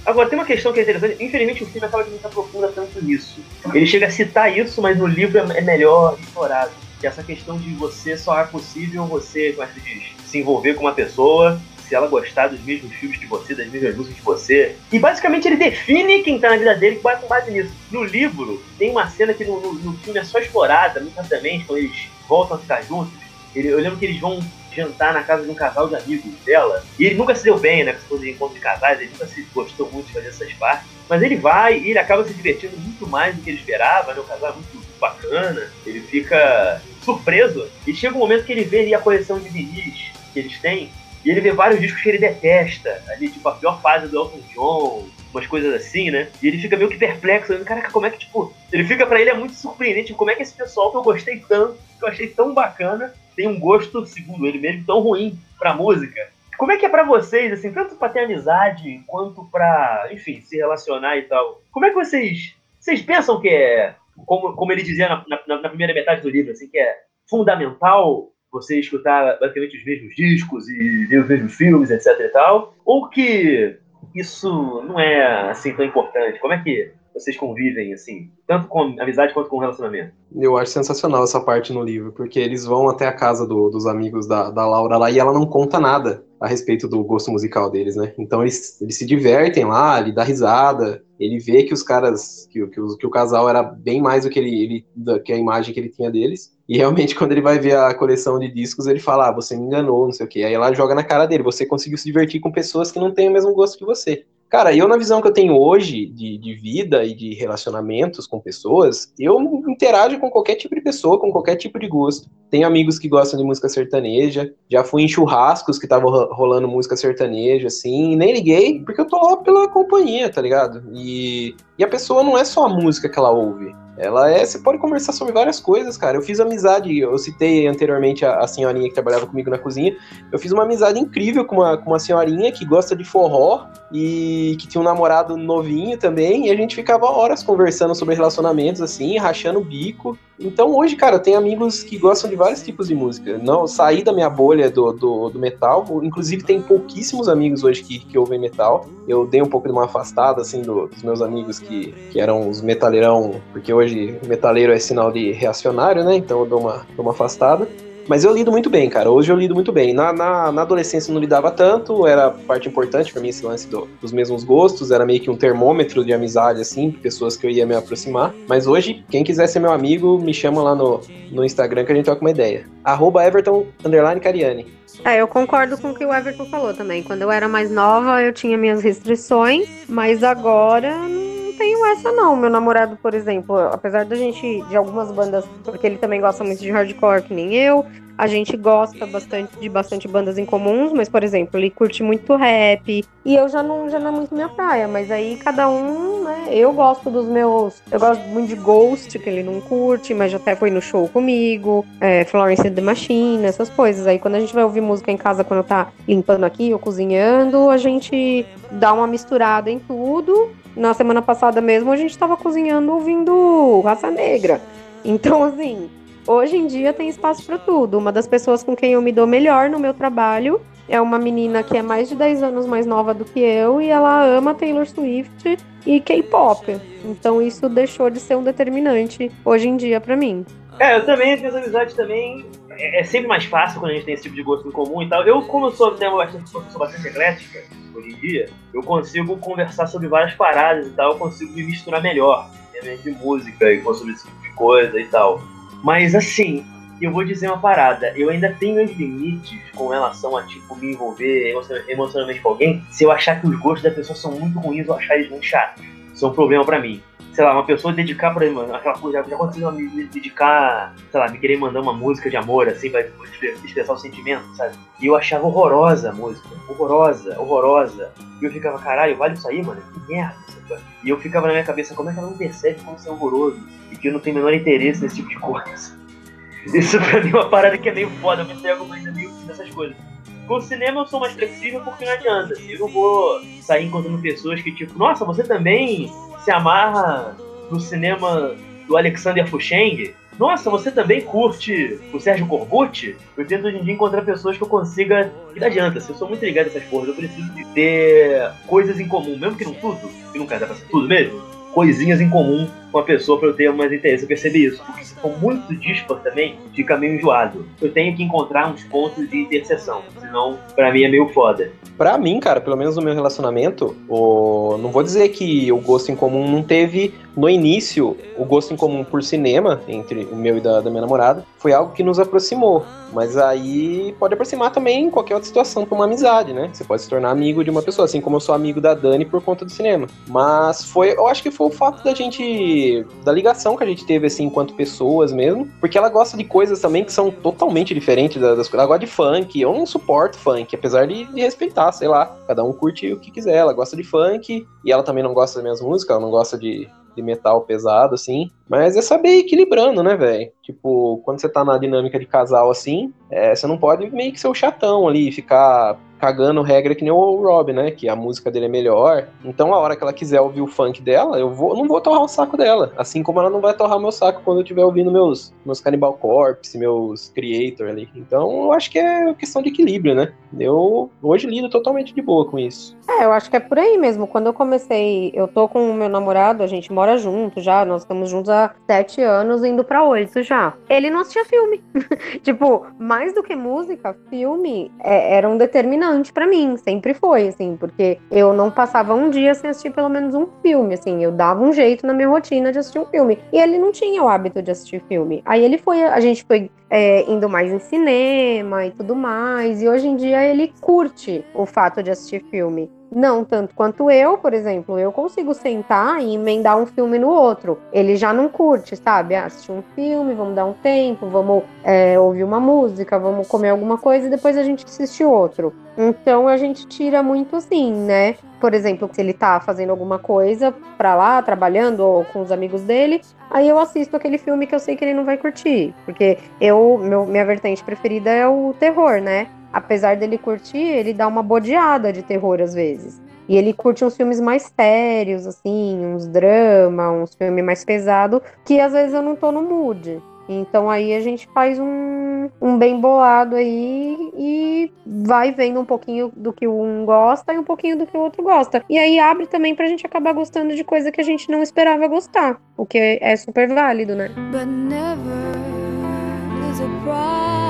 Agora, tem uma questão que é interessante. Infelizmente, o filme acaba de não se aprofunda tanto nisso. Ele chega a citar isso, mas no livro é, é melhor explorado. Que é essa questão de você só é possível você, como é que diz, se envolver com uma pessoa se ela gostar dos mesmos filmes que você, das mesmas músicas que você. E basicamente ele define quem tá na vida dele com base nisso. No livro, tem uma cena que no, no, no filme é só explorada, muito rapidamente, quando eles voltam a ficar juntos. Ele, eu lembro que eles vão jantar na casa de um casal de amigos dela. E ele nunca se deu bem, né? Com de encontro de casais, ele nunca se gostou muito de fazer essas partes. Mas ele vai e ele acaba se divertindo muito mais do que ele esperava, né? O casal é muito bacana, ele fica surpreso. E chega um momento que ele vê ali a coleção de vinis que eles têm, e ele vê vários discos que ele detesta, ali, tipo, a pior fase do Elton John, umas coisas assim, né? E ele fica meio que perplexo, né? caraca, como é que, tipo, ele fica para ele é muito surpreendente, como é que esse pessoal que eu gostei tanto, que eu achei tão bacana, tem um gosto, segundo ele mesmo, tão ruim pra música. Como é que é para vocês, assim, tanto pra ter amizade, quanto pra, enfim, se relacionar e tal? Como é que vocês, vocês pensam que é, como, como ele dizia na, na, na primeira metade do livro, assim, que é fundamental você escutar basicamente os mesmos discos e ver os mesmos filmes, etc e tal, ou que isso não é assim tão importante? Como é que vocês convivem, assim, tanto com amizade quanto com relacionamento? Eu acho sensacional essa parte no livro, porque eles vão até a casa do, dos amigos da, da Laura lá e ela não conta nada a respeito do gosto musical deles, né? Então eles, eles se divertem lá, ele dá risada, ele vê que os caras, que, que, o, que o casal era bem mais do que, ele, ele, que a imagem que ele tinha deles. E realmente, quando ele vai ver a coleção de discos, ele fala: ah, você me enganou, não sei o quê. Aí ela joga na cara dele: você conseguiu se divertir com pessoas que não têm o mesmo gosto que você. Cara, eu na visão que eu tenho hoje de, de vida e de relacionamentos com pessoas, eu interajo com qualquer tipo de pessoa, com qualquer tipo de gosto. Tenho amigos que gostam de música sertaneja, já fui em churrascos que estavam rolando música sertaneja, assim, e nem liguei, porque eu tô lá pela companhia, tá ligado? E, e a pessoa não é só a música que ela ouve. Ela é. Você pode conversar sobre várias coisas, cara. Eu fiz amizade, eu citei anteriormente a, a, senhorinha que trabalhava comigo na cozinha. Eu fiz uma amizade incrível com uma, com uma senhorinha que gosta de forró e que tinha um namorado novinho também. E a gente ficava horas conversando sobre relacionamentos, assim, rachando o bico. Então hoje, cara, eu tenho amigos que gostam de vários tipos de música. Não saí da minha bolha do, do, do metal. Inclusive, tem pouquíssimos amigos hoje que, que ouvem metal. Eu dei um pouco de uma afastada, assim, do, dos meus amigos que, que eram os metaleirão, porque hoje metaleiro é sinal de reacionário, né? Então eu dou uma, dou uma afastada. Mas eu lido muito bem, cara. Hoje eu lido muito bem. Na, na, na adolescência não lidava tanto, era parte importante para mim esse lance do, dos mesmos gostos, era meio que um termômetro de amizade, assim, pessoas que eu ia me aproximar. Mas hoje, quem quiser ser meu amigo, me chama lá no, no Instagram que a gente troca uma ideia. Arroba Everton Cariani. É, eu concordo com o que o Everton falou também. Quando eu era mais nova, eu tinha minhas restrições, mas agora não tenho essa não. Meu namorado, por exemplo, apesar da gente de algumas bandas, porque ele também gosta muito de hardcore, que nem eu, a gente gosta bastante de bastante bandas em comuns, mas, por exemplo, ele curte muito rap. E eu já não, já não é muito minha praia, mas aí cada um, né? Eu gosto dos meus. Eu gosto muito de Ghost, que ele não curte, mas já até foi no show comigo. É, Florence and the Machine, essas coisas. Aí quando a gente vai ouvir música em casa, quando tá limpando aqui ou cozinhando, a gente dá uma misturada em tudo. Na semana passada mesmo, a gente tava cozinhando ouvindo Raça Negra. Então, assim, Hoje em dia tem espaço para tudo. Uma das pessoas com quem eu me dou melhor no meu trabalho é uma menina que é mais de 10 anos mais nova do que eu e ela ama Taylor Swift e K-pop. Então isso deixou de ser um determinante hoje em dia para mim. É, eu também, as amizades também. É, é, sempre mais fácil quando a gente tem esse tipo de gosto em comum e tal. Eu, como eu sou, tenho bastante, sou bastante eclética hoje em dia, eu consigo conversar sobre várias paradas e tal, eu consigo me misturar melhor de música e consumir esse tipo de coisa e tal. Mas assim, eu vou dizer uma parada, eu ainda tenho meus limites com relação a, tipo, me envolver emocionalmente com alguém, se eu achar que os gostos da pessoa são muito ruins ou achar eles muito chatos. Isso é um problema para mim. Sei lá, uma pessoa dedicar, por exemplo, aquela coisa, já aconteceu me, me dedicar, sei lá, me querer mandar uma música de amor, assim, pra expressar o sentimento, sabe? E eu achava horrorosa a música, horrorosa, horrorosa. E eu ficava, caralho, vale isso aí, mano? Que merda, sabe? E eu ficava na minha cabeça, como é que ela não percebe como isso é horroroso? e que eu não tenho o menor interesse nesse tipo de coisa. Isso pra mim é uma parada que é meio foda, eu me pego ainda meio nessas coisas. Com o cinema eu sou mais flexível porque não adianta. Eu não vou sair encontrando pessoas que, tipo, nossa, você também se amarra no cinema do Alexander Fucheng? Nossa, você também curte o Sérgio Corbucci? Eu tento hoje em dia encontrar pessoas que eu consiga. Que não adianta, se eu sou muito ligado a essas porras, eu preciso de ter coisas em comum, mesmo que não tudo, que nunca dá pra ser tudo mesmo, coisinhas em comum com a pessoa pra eu ter mais interesse. Eu percebi isso. Porque se for muito dispar também, fica meio enjoado. Eu tenho que encontrar uns pontos de interseção. Senão, pra mim é meio foda. Pra mim, cara, pelo menos no meu relacionamento, o... não vou dizer que o gosto em comum não teve no início o gosto em comum por cinema entre o meu e da, da minha namorada foi algo que nos aproximou. Mas aí pode aproximar também em qualquer outra situação com uma amizade, né? Você pode se tornar amigo de uma pessoa, assim como eu sou amigo da Dani por conta do cinema. Mas foi, eu acho que foi o fato da gente, da ligação que a gente teve, assim, enquanto pessoas mesmo. Porque ela gosta de coisas também que são totalmente diferentes das, coisas. Ela gosta de funk, eu não suporto funk, apesar de, de respeitar, sei lá. Cada um curte o que quiser. Ela gosta de funk e ela também não gosta das minhas músicas, ela não gosta de, de metal pesado, assim. Mas é saber equilibrando, né, velho? Tipo, quando você tá na dinâmica de casal assim, é, você não pode meio que ser o chatão ali, ficar cagando regra que nem o Rob, né? Que a música dele é melhor. Então, a hora que ela quiser ouvir o funk dela, eu vou, não vou torrar o saco dela. Assim como ela não vai torrar meu saco quando eu estiver ouvindo meus, meus Cannibal Corpse, meus Creator ali. Então, eu acho que é questão de equilíbrio, né? Eu hoje lido totalmente de boa com isso. É, eu acho que é por aí mesmo. Quando eu comecei, eu tô com o meu namorado, a gente mora junto já, nós estamos juntos há sete anos, indo para oito já. Ele não assistia filme. tipo, mais do que música, filme é, era um determinante para mim, sempre foi, assim, porque eu não passava um dia sem assistir pelo menos um filme, assim, eu dava um jeito na minha rotina de assistir um filme. E ele não tinha o hábito de assistir filme. Aí ele foi, a gente foi é, indo mais em cinema e tudo mais, e hoje em dia ele curte o fato de assistir filme. Não tanto quanto eu, por exemplo. Eu consigo sentar e emendar um filme no outro. Ele já não curte, sabe? Ah, assistir um filme, vamos dar um tempo, vamos é, ouvir uma música, vamos comer alguma coisa e depois a gente assiste outro. Então a gente tira muito assim, né? Por exemplo, se ele tá fazendo alguma coisa pra lá, trabalhando ou com os amigos dele, aí eu assisto aquele filme que eu sei que ele não vai curtir. Porque eu, meu, minha vertente preferida é o terror, né? Apesar dele curtir, ele dá uma bodeada de terror às vezes. E ele curte uns filmes mais sérios, assim, uns drama, uns filmes mais pesados, que às vezes eu não tô no mood. Então aí a gente faz um, um bem bolado aí e vai vendo um pouquinho do que um gosta e um pouquinho do que o outro gosta. E aí abre também pra gente acabar gostando de coisa que a gente não esperava gostar, o que é super válido, né? But never is a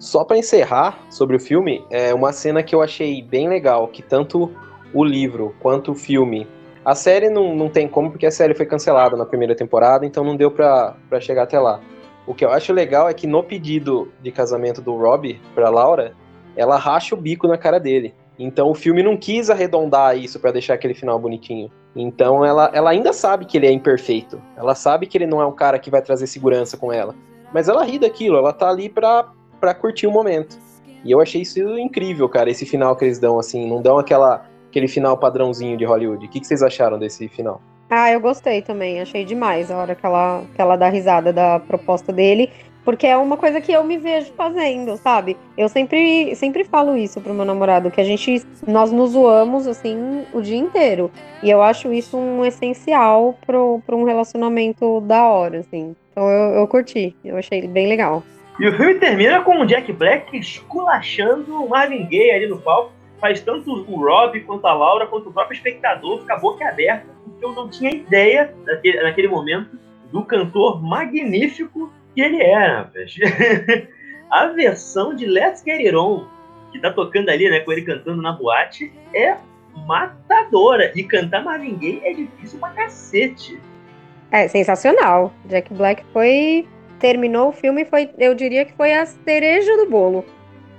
só para encerrar sobre o filme, é uma cena que eu achei bem legal, que tanto o livro quanto o filme. A série não, não tem como, porque a série foi cancelada na primeira temporada, então não deu pra chegar até lá. O que eu acho legal é que no pedido de casamento do Rob pra Laura, ela racha o bico na cara dele. Então o filme não quis arredondar isso para deixar aquele final bonitinho. Então ela, ela ainda sabe que ele é imperfeito. Ela sabe que ele não é um cara que vai trazer segurança com ela. Mas ela ri daquilo, ela tá ali pra, para curtir o momento. E eu achei isso incrível, cara, esse final que eles dão, assim, não dão aquela, aquele final padrãozinho de Hollywood. O que, que vocês acharam desse final? Ah, eu gostei também, achei demais a hora que ela, que ela dá risada da proposta dele, porque é uma coisa que eu me vejo fazendo, sabe? Eu sempre, sempre falo isso pro meu namorado, que a gente, nós nos zoamos, assim, o dia inteiro. E eu acho isso um essencial pro, pro um relacionamento da hora, assim. Então eu, eu curti, eu achei bem legal. E o filme termina com o Jack Black esculachando o Marvin Gaye ali no palco. Faz tanto o Rob quanto a Laura, quanto o próprio espectador ficar boca aberta, porque eu não tinha ideia naquele, naquele momento do cantor magnífico que ele era. a versão de Let's Get It On, que tá tocando ali, né, com ele cantando na boate, é matadora. E cantar Marvin Gaye é difícil pra cacete. É sensacional. Jack Black foi terminou o filme foi, eu diria que foi a cereja do bolo.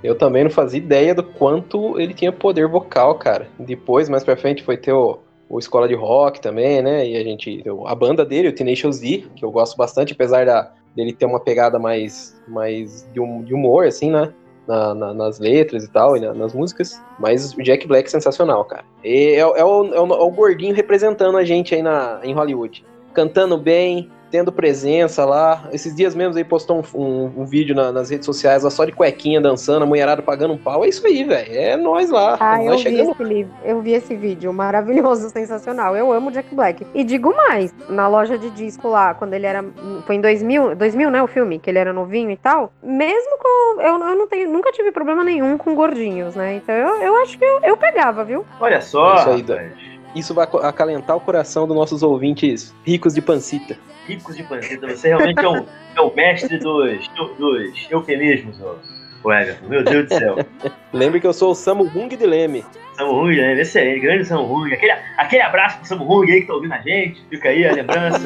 Eu também não fazia ideia do quanto ele tinha poder vocal, cara. Depois, mais pra frente, foi ter o, o Escola de Rock também, né? E a gente. A banda dele, o Tenacious D, que eu gosto bastante, apesar da, dele ter uma pegada mais, mais de, um, de humor, assim, né? Na, na, nas letras e tal, e na, nas músicas. Mas o Jack Black é sensacional, cara. E é, é, o, é, o, é o gordinho representando a gente aí na, em Hollywood. Cantando bem, tendo presença lá. Esses dias mesmo aí postou um, um, um vídeo na, nas redes sociais lá só de cuequinha dançando, a mulherada pagando um pau. É isso aí, velho. É nós lá. Ah, nós eu chegando... vi esse eu vi esse vídeo, maravilhoso, sensacional. Eu amo Jack Black. E digo mais, na loja de disco lá, quando ele era. Foi em 2000, 2000, né? O filme, que ele era novinho e tal. Mesmo com. Eu, eu não tenho, nunca tive problema nenhum com gordinhos, né? Então eu, eu acho que eu, eu pegava, viu? Olha só. É isso aí, Isso vai acalentar o coração dos nossos ouvintes ricos de pancita. Ricos de pancita, você realmente é o, é o mestre dos, dos eufemismos, ô Everton. Meu Deus do céu. Lembre que eu sou o Samu Hung de Leme. Samu Hung, né? Excelente, grande Samu Hung. Aquele, aquele abraço pro Samu Hung aí que tá ouvindo a gente. Fica aí a lembrança.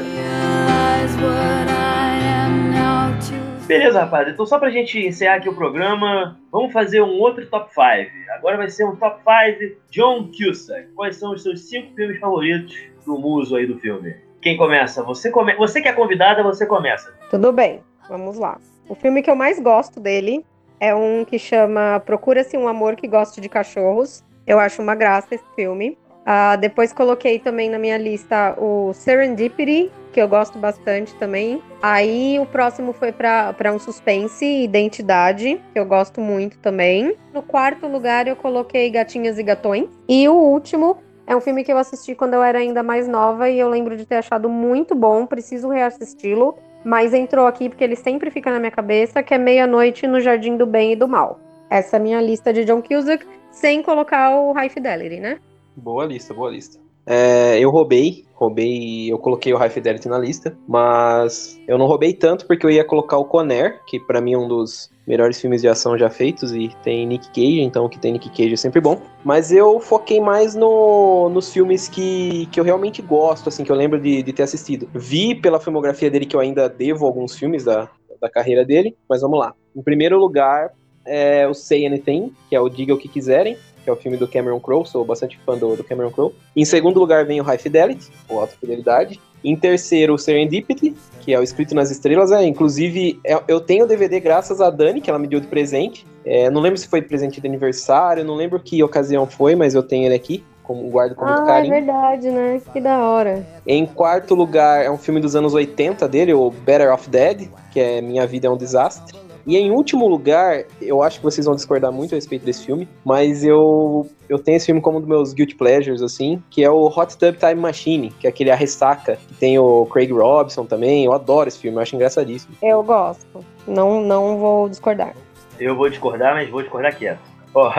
Beleza, rapaz. Então, só pra gente encerrar aqui o programa, vamos fazer um outro top 5. Agora vai ser um top 5 John Cusack. Quais são os seus cinco filmes favoritos do muso aí do filme? Quem começa? Você, come... você que é convidada, você começa. Tudo bem, vamos lá. O filme que eu mais gosto dele é um que chama Procura-se um Amor que Goste de Cachorros. Eu acho uma graça esse filme. Uh, depois coloquei também na minha lista o Serendipity, que eu gosto bastante também. Aí o próximo foi para um suspense, Identidade, que eu gosto muito também. No quarto lugar eu coloquei Gatinhas e Gatões. E o último é um filme que eu assisti quando eu era ainda mais nova e eu lembro de ter achado muito bom, preciso reassisti-lo. Mas entrou aqui porque ele sempre fica na minha cabeça, que é Meia-Noite no Jardim do Bem e do Mal. Essa é a minha lista de John Cusack, sem colocar o High Fidelity, né? Boa lista, boa lista. É, eu roubei, roubei, eu coloquei o High Fidelity na lista, mas eu não roubei tanto porque eu ia colocar o Conner, que para mim é um dos melhores filmes de ação já feitos e tem Nick Cage, então o que tem Nick Cage é sempre bom. Mas eu foquei mais no, nos filmes que, que eu realmente gosto, assim, que eu lembro de, de ter assistido. Vi pela filmografia dele que eu ainda devo alguns filmes da, da carreira dele, mas vamos lá. Em primeiro lugar, é o Say Anything, que é o Diga o que quiserem que é o filme do Cameron Crowe, sou bastante fã do, do Cameron Crowe. Em segundo lugar vem o High Fidelity, ou Alta Fidelidade. Em terceiro, o Serendipity, que é o Escrito nas Estrelas. É, inclusive, é, eu tenho o DVD graças a Dani, que ela me deu de presente. É, não lembro se foi presente de aniversário, não lembro que ocasião foi, mas eu tenho ele aqui. Como, guardo com muito ah, é carinho. é verdade, né? Que da hora. Em quarto lugar, é um filme dos anos 80 dele, o Better Off Dead, que é Minha Vida é um Desastre. E em último lugar, eu acho que vocês vão discordar muito a respeito desse filme, mas eu, eu tenho esse filme como um dos meus guilty pleasures, assim, que é o Hot Tub Time Machine, que é aquele A Ressaca, que tem o Craig Robson também. Eu adoro esse filme, eu acho engraçadíssimo. Eu gosto. Não, não vou discordar. Eu vou discordar, mas vou discordar quieto. Ó,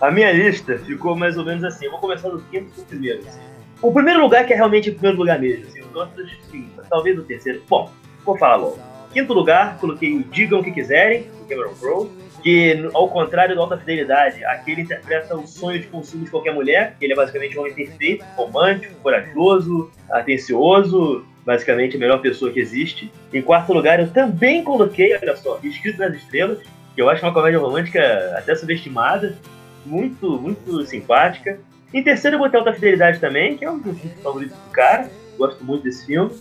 a minha lista ficou mais ou menos assim. Eu vou começar do quinto pro primeiro. Assim. O primeiro lugar que é realmente o primeiro lugar mesmo. Assim. Os outros, sim, talvez o terceiro. Bom, vou falar logo. Quinto lugar, coloquei Digam o que quiserem, do Cameron Crowe, que, ao contrário do Alta Fidelidade, aqui ele interpreta o sonho de consumo de qualquer mulher, que ele é basicamente um homem perfeito, romântico, corajoso, atencioso, basicamente a melhor pessoa que existe. Em quarto lugar, eu também coloquei, olha só, Escrito nas Estrelas, que eu acho uma comédia romântica até subestimada, muito, muito simpática. Em terceiro, eu botei Alta Fidelidade também, que é um dos favoritos do cara, gosto muito desse filme.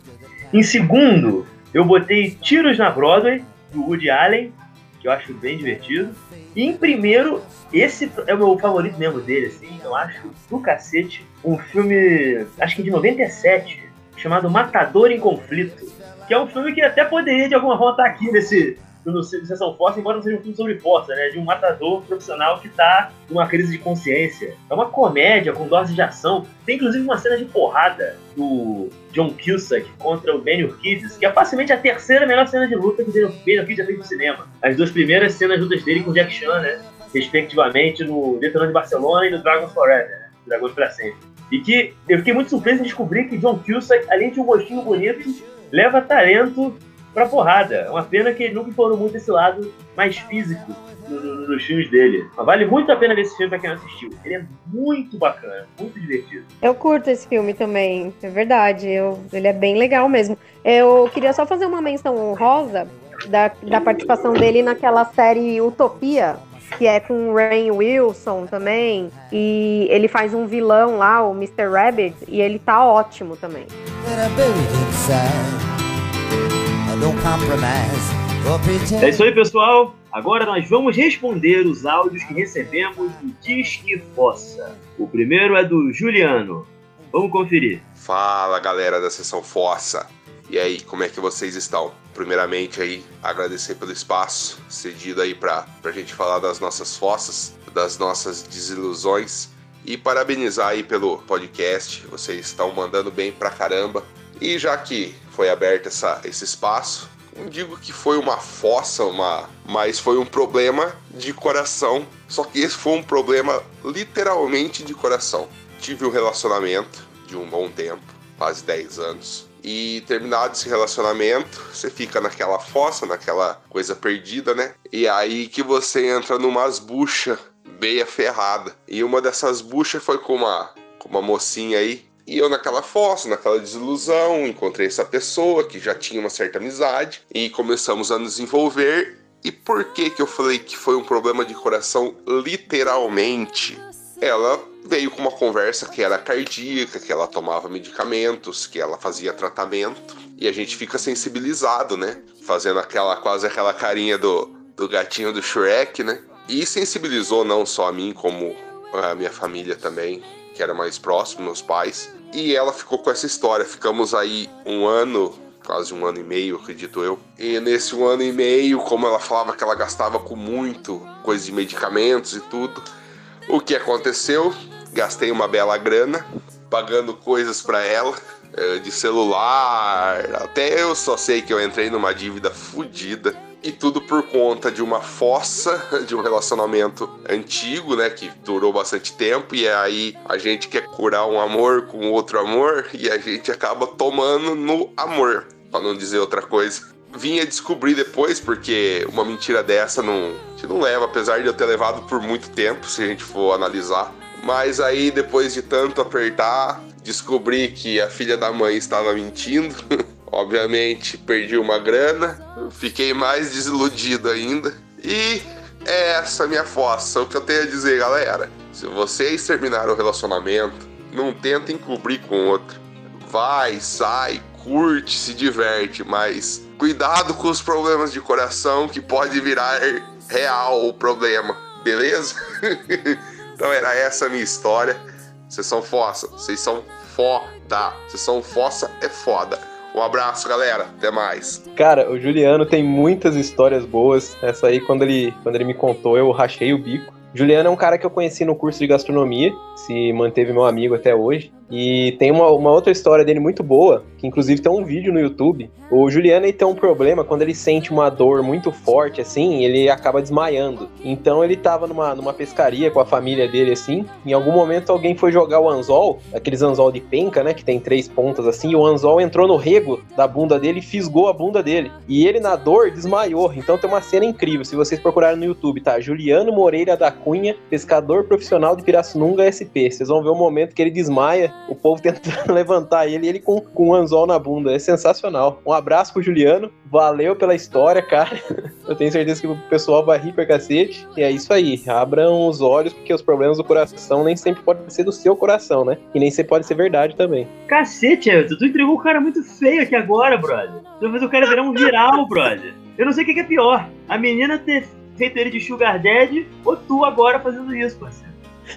Em segundo, eu botei Tiros na Broadway, do Woody Allen, que eu acho bem divertido. E em primeiro, esse é o meu favorito mesmo dele, assim, eu acho do cacete, um filme, acho que de 97, chamado Matador em Conflito, que é um filme que até poderia de alguma forma estar aqui nesse, no Sessão Força, embora não seja um filme sobre força, né? De um matador profissional que tá numa crise de consciência. É uma comédia com doses de ação. Tem inclusive uma cena de porrada do John Cusack contra o Benny Urquidez, que é facilmente a terceira melhor cena de luta que o Benny Urquidez já fez no cinema. As duas primeiras cenas lutas dele com Jack Chan, né? Respectivamente no Detonante de Barcelona e no Dragons Forever, né? Dragões pra sempre. E que eu fiquei muito surpreso em descobrir que John Cusack, além de um gostinho bonito, leva talento pra porrada. É uma pena que ele nunca explorou muito esse lado mais físico nos filmes dele. Mas vale muito a pena ver esse filme pra quem não assistiu. Ele é muito bacana, muito divertido. Eu curto esse filme também, é verdade. Eu, ele é bem legal mesmo. Eu queria só fazer uma menção honrosa da, da participação dele naquela série Utopia, que é com o Rain Wilson também. E ele faz um vilão lá, o Mr. Rabbit, e ele tá ótimo também. É isso aí, pessoal. Agora nós vamos responder os áudios que recebemos do Disque Fossa. O primeiro é do Juliano. Vamos conferir. Fala, galera da Sessão Fossa. E aí, como é que vocês estão? Primeiramente aí, agradecer pelo espaço cedido aí pra, pra gente falar das nossas fossas, das nossas desilusões e parabenizar aí pelo podcast. Vocês estão mandando bem pra caramba. E já que foi aberto essa, esse espaço, não digo que foi uma fossa, uma, mas foi um problema de coração. Só que esse foi um problema literalmente de coração. Tive um relacionamento de um bom tempo, quase 10 anos. E terminado esse relacionamento, você fica naquela fossa, naquela coisa perdida, né? E aí que você entra numas buchas meia ferrada. E uma dessas buchas foi com uma, com uma mocinha aí. E eu naquela fossa, naquela desilusão, encontrei essa pessoa que já tinha uma certa amizade e começamos a nos envolver. E por que que eu falei que foi um problema de coração literalmente? Ela veio com uma conversa que era cardíaca, que ela tomava medicamentos, que ela fazia tratamento. E a gente fica sensibilizado, né? Fazendo aquela quase aquela carinha do, do gatinho do Shrek, né? E sensibilizou não só a mim, como a minha família também, que era mais próximo, meus pais. E ela ficou com essa história. Ficamos aí um ano, quase um ano e meio, acredito eu. E nesse um ano e meio, como ela falava que ela gastava com muito coisa de medicamentos e tudo, o que aconteceu? Gastei uma bela grana pagando coisas para ela, eh, de celular. Até eu só sei que eu entrei numa dívida fodida e tudo por conta de uma fossa de um relacionamento antigo, né, que durou bastante tempo e aí a gente quer curar um amor com outro amor e a gente acaba tomando no amor, para não dizer outra coisa. Vinha descobrir depois porque uma mentira dessa não, não leva, apesar de eu ter levado por muito tempo, se a gente for analisar. Mas aí depois de tanto apertar, descobri que a filha da mãe estava mentindo. Obviamente, perdi uma grana, fiquei mais desiludido ainda. E é essa minha fossa. O que eu tenho a dizer, galera: se vocês terminaram o relacionamento, não tentem cobrir com outro. Vai, sai, curte, se diverte, mas cuidado com os problemas de coração que pode virar real o problema, beleza? então era essa a minha história. Vocês são fossa, vocês são foda. Vocês são fossa é foda. Um abraço, galera. Até mais. Cara, o Juliano tem muitas histórias boas. Essa aí, quando ele, quando ele me contou, eu rachei o bico. Juliano é um cara que eu conheci no curso de gastronomia, se manteve meu amigo até hoje. E tem uma, uma outra história dele muito boa, que inclusive tem um vídeo no YouTube. O Juliano ele tem um problema quando ele sente uma dor muito forte, assim, ele acaba desmaiando. Então ele tava numa, numa pescaria com a família dele, assim. Em algum momento alguém foi jogar o anzol, aqueles anzol de penca, né, que tem três pontas assim, e o anzol entrou no rego da bunda dele e fisgou a bunda dele. E ele na dor desmaiou. Então tem uma cena incrível. Se vocês procurarem no YouTube, tá? Juliano Moreira da Cunha, pescador profissional de Pirassununga SP. Vocês vão ver o momento que ele desmaia o povo tentando levantar ele, ele com, com um anzol na bunda. É sensacional. Um abraço pro Juliano, valeu pela história, cara. Eu tenho certeza que o pessoal vai rir pra cacete. E é isso aí, abram os olhos, porque os problemas do coração nem sempre podem ser do seu coração, né? E nem sempre pode ser verdade também. Cacete, Everton, tu entregou um cara muito feio aqui agora, brother. Tu vai fazer o cara virar um viral, brother. Eu não sei o que é pior. A menina ter feito ele de Sugar Daddy ou tu agora fazendo isso, parceiro.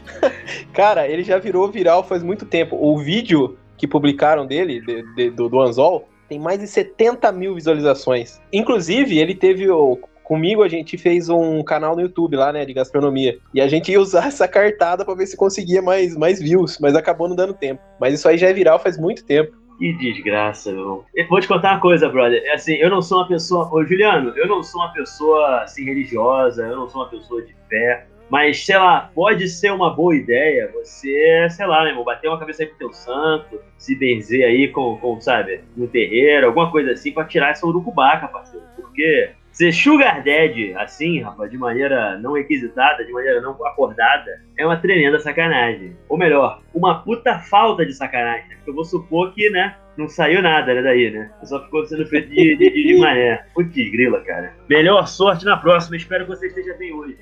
Cara, ele já virou viral faz muito tempo. O vídeo que publicaram dele, de, de, do, do Anzol, tem mais de 70 mil visualizações. Inclusive, ele teve o. Comigo a gente fez um canal no YouTube lá, né, de gastronomia. E a gente ia usar essa cartada para ver se conseguia mais, mais views, mas acabou não dando tempo. Mas isso aí já é viral faz muito tempo. Que desgraça, meu. Eu vou te contar uma coisa, brother. É assim, eu não sou uma pessoa. Ô, Juliano, eu não sou uma pessoa assim, religiosa, eu não sou uma pessoa de fé. Mas, sei lá, pode ser uma boa ideia você, sei lá, né, irmão, bater uma cabeça aí pro teu santo, se benzer aí com, com sabe, no terreiro, alguma coisa assim, pra tirar essa urucubaca, parceiro. Porque ser sugar daddy, assim, rapaz, de maneira não requisitada, de maneira não acordada, é uma tremenda sacanagem. Ou melhor, uma puta falta de sacanagem. Porque eu vou supor que, né, não saiu nada né, daí, né? Só ficou sendo feito de, de, de, de mané. Putz, grila, cara. Melhor sorte na próxima. Espero que você esteja bem hoje.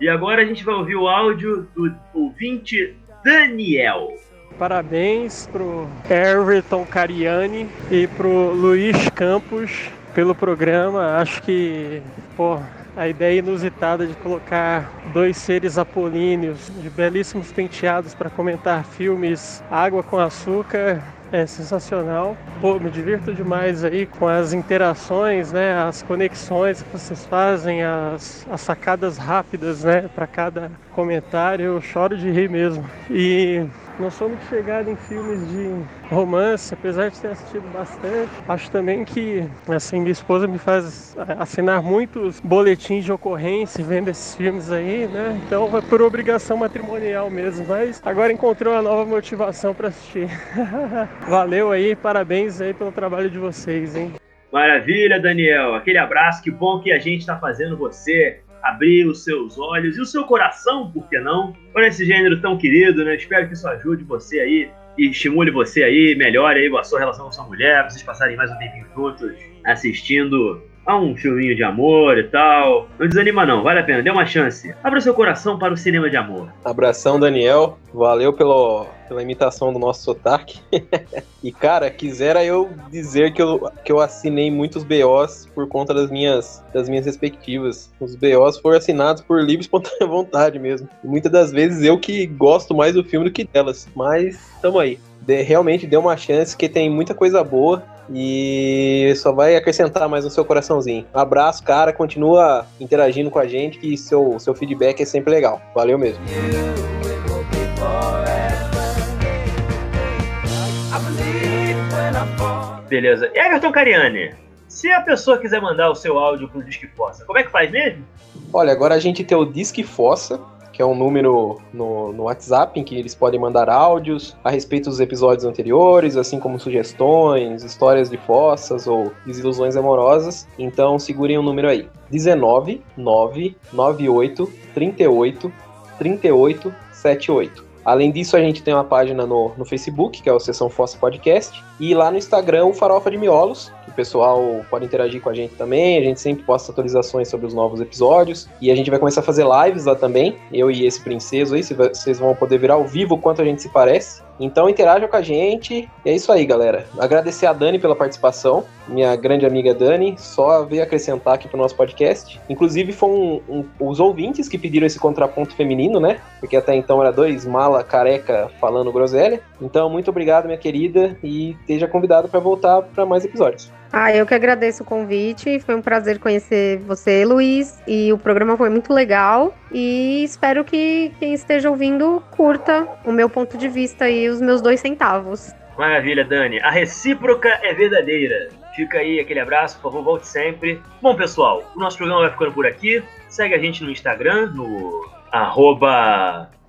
E agora a gente vai ouvir o áudio do ouvinte Daniel. Parabéns pro Everton Cariani e pro Luiz Campos pelo programa. Acho que, pô, a ideia inusitada de colocar dois seres apolíneos de belíssimos penteados para comentar filmes Água com Açúcar é sensacional. Pô, me divirto demais aí com as interações, né, as conexões que vocês fazem, as, as sacadas rápidas, né, para cada comentário. Eu choro de rir mesmo. E não sou muito chegado em filmes de romance, apesar de ter assistido bastante. Acho também que, assim, minha esposa me faz assinar muitos boletins de ocorrência vendo esses filmes aí, né? Então é por obrigação matrimonial mesmo, mas agora encontrei uma nova motivação para assistir. Valeu aí, parabéns aí pelo trabalho de vocês, hein? Maravilha, Daniel. Aquele abraço, que bom que a gente está fazendo você abrir os seus olhos e o seu coração, por que não, para esse gênero tão querido, né? Espero que isso ajude você aí e estimule você aí, melhore aí a sua relação com sua mulher, vocês passarem mais um tempinho juntos assistindo a um filminho de amor e tal. Não desanima não, vale a pena, dê uma chance. Abra seu coração para o cinema de amor. Abração, Daniel. Valeu pelo, pela imitação do nosso sotaque. e, cara, quisera eu dizer que eu, que eu assinei muitos BOs por conta das minhas, das minhas respectivas. Os BOs foram assinados por livre espontânea vontade mesmo. E muitas das vezes eu que gosto mais do filme do que delas. Mas, tamo aí. De, realmente deu uma chance, que tem muita coisa boa e só vai acrescentar mais no seu coraçãozinho. Um abraço, cara. Continua interagindo com a gente, que seu, seu feedback é sempre legal. Valeu mesmo. Beleza. E Everton Cariani, se a pessoa quiser mandar o seu áudio pro Disque Fossa, como é que faz mesmo? Olha, agora a gente tem o Disque Fossa, que é um número no, no WhatsApp em que eles podem mandar áudios a respeito dos episódios anteriores, assim como sugestões, histórias de fossas ou desilusões amorosas. Então segurem o número aí: 19 998 38 38 78. Além disso, a gente tem uma página no, no Facebook, que é o Sessão Fossa Podcast, e lá no Instagram, o Farofa de Miolos, pessoal pode interagir com a gente também. A gente sempre posta atualizações sobre os novos episódios. E a gente vai começar a fazer lives lá também, eu e esse princeso aí, vocês vão poder ver ao vivo quanto a gente se parece. Então interajam com a gente. E é isso aí, galera. Agradecer a Dani pela participação, minha grande amiga Dani, só veio acrescentar aqui pro nosso podcast. Inclusive, foram um, um, os ouvintes que pediram esse contraponto feminino, né? Porque até então era dois mala careca falando groselha. Então, muito obrigado, minha querida, e esteja convidado para voltar para mais episódios. Ah, eu que agradeço o convite. Foi um prazer conhecer você, Luiz. E o programa foi muito legal. E espero que quem esteja ouvindo curta o meu ponto de vista e os meus dois centavos. Maravilha, Dani. A recíproca é verdadeira. Fica aí aquele abraço, por favor, volte sempre. Bom, pessoal, o nosso programa vai ficando por aqui. Segue a gente no Instagram, no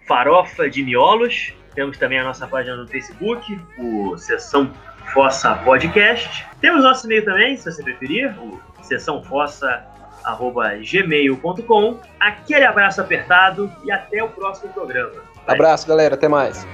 farofa de miolos. Temos também a nossa página no Facebook, o Sessão Fossa Podcast. Temos nosso e-mail também, se você preferir, o sessãofossa.gmail.com. Aquele abraço apertado e até o próximo programa. Abraço, galera. Até mais.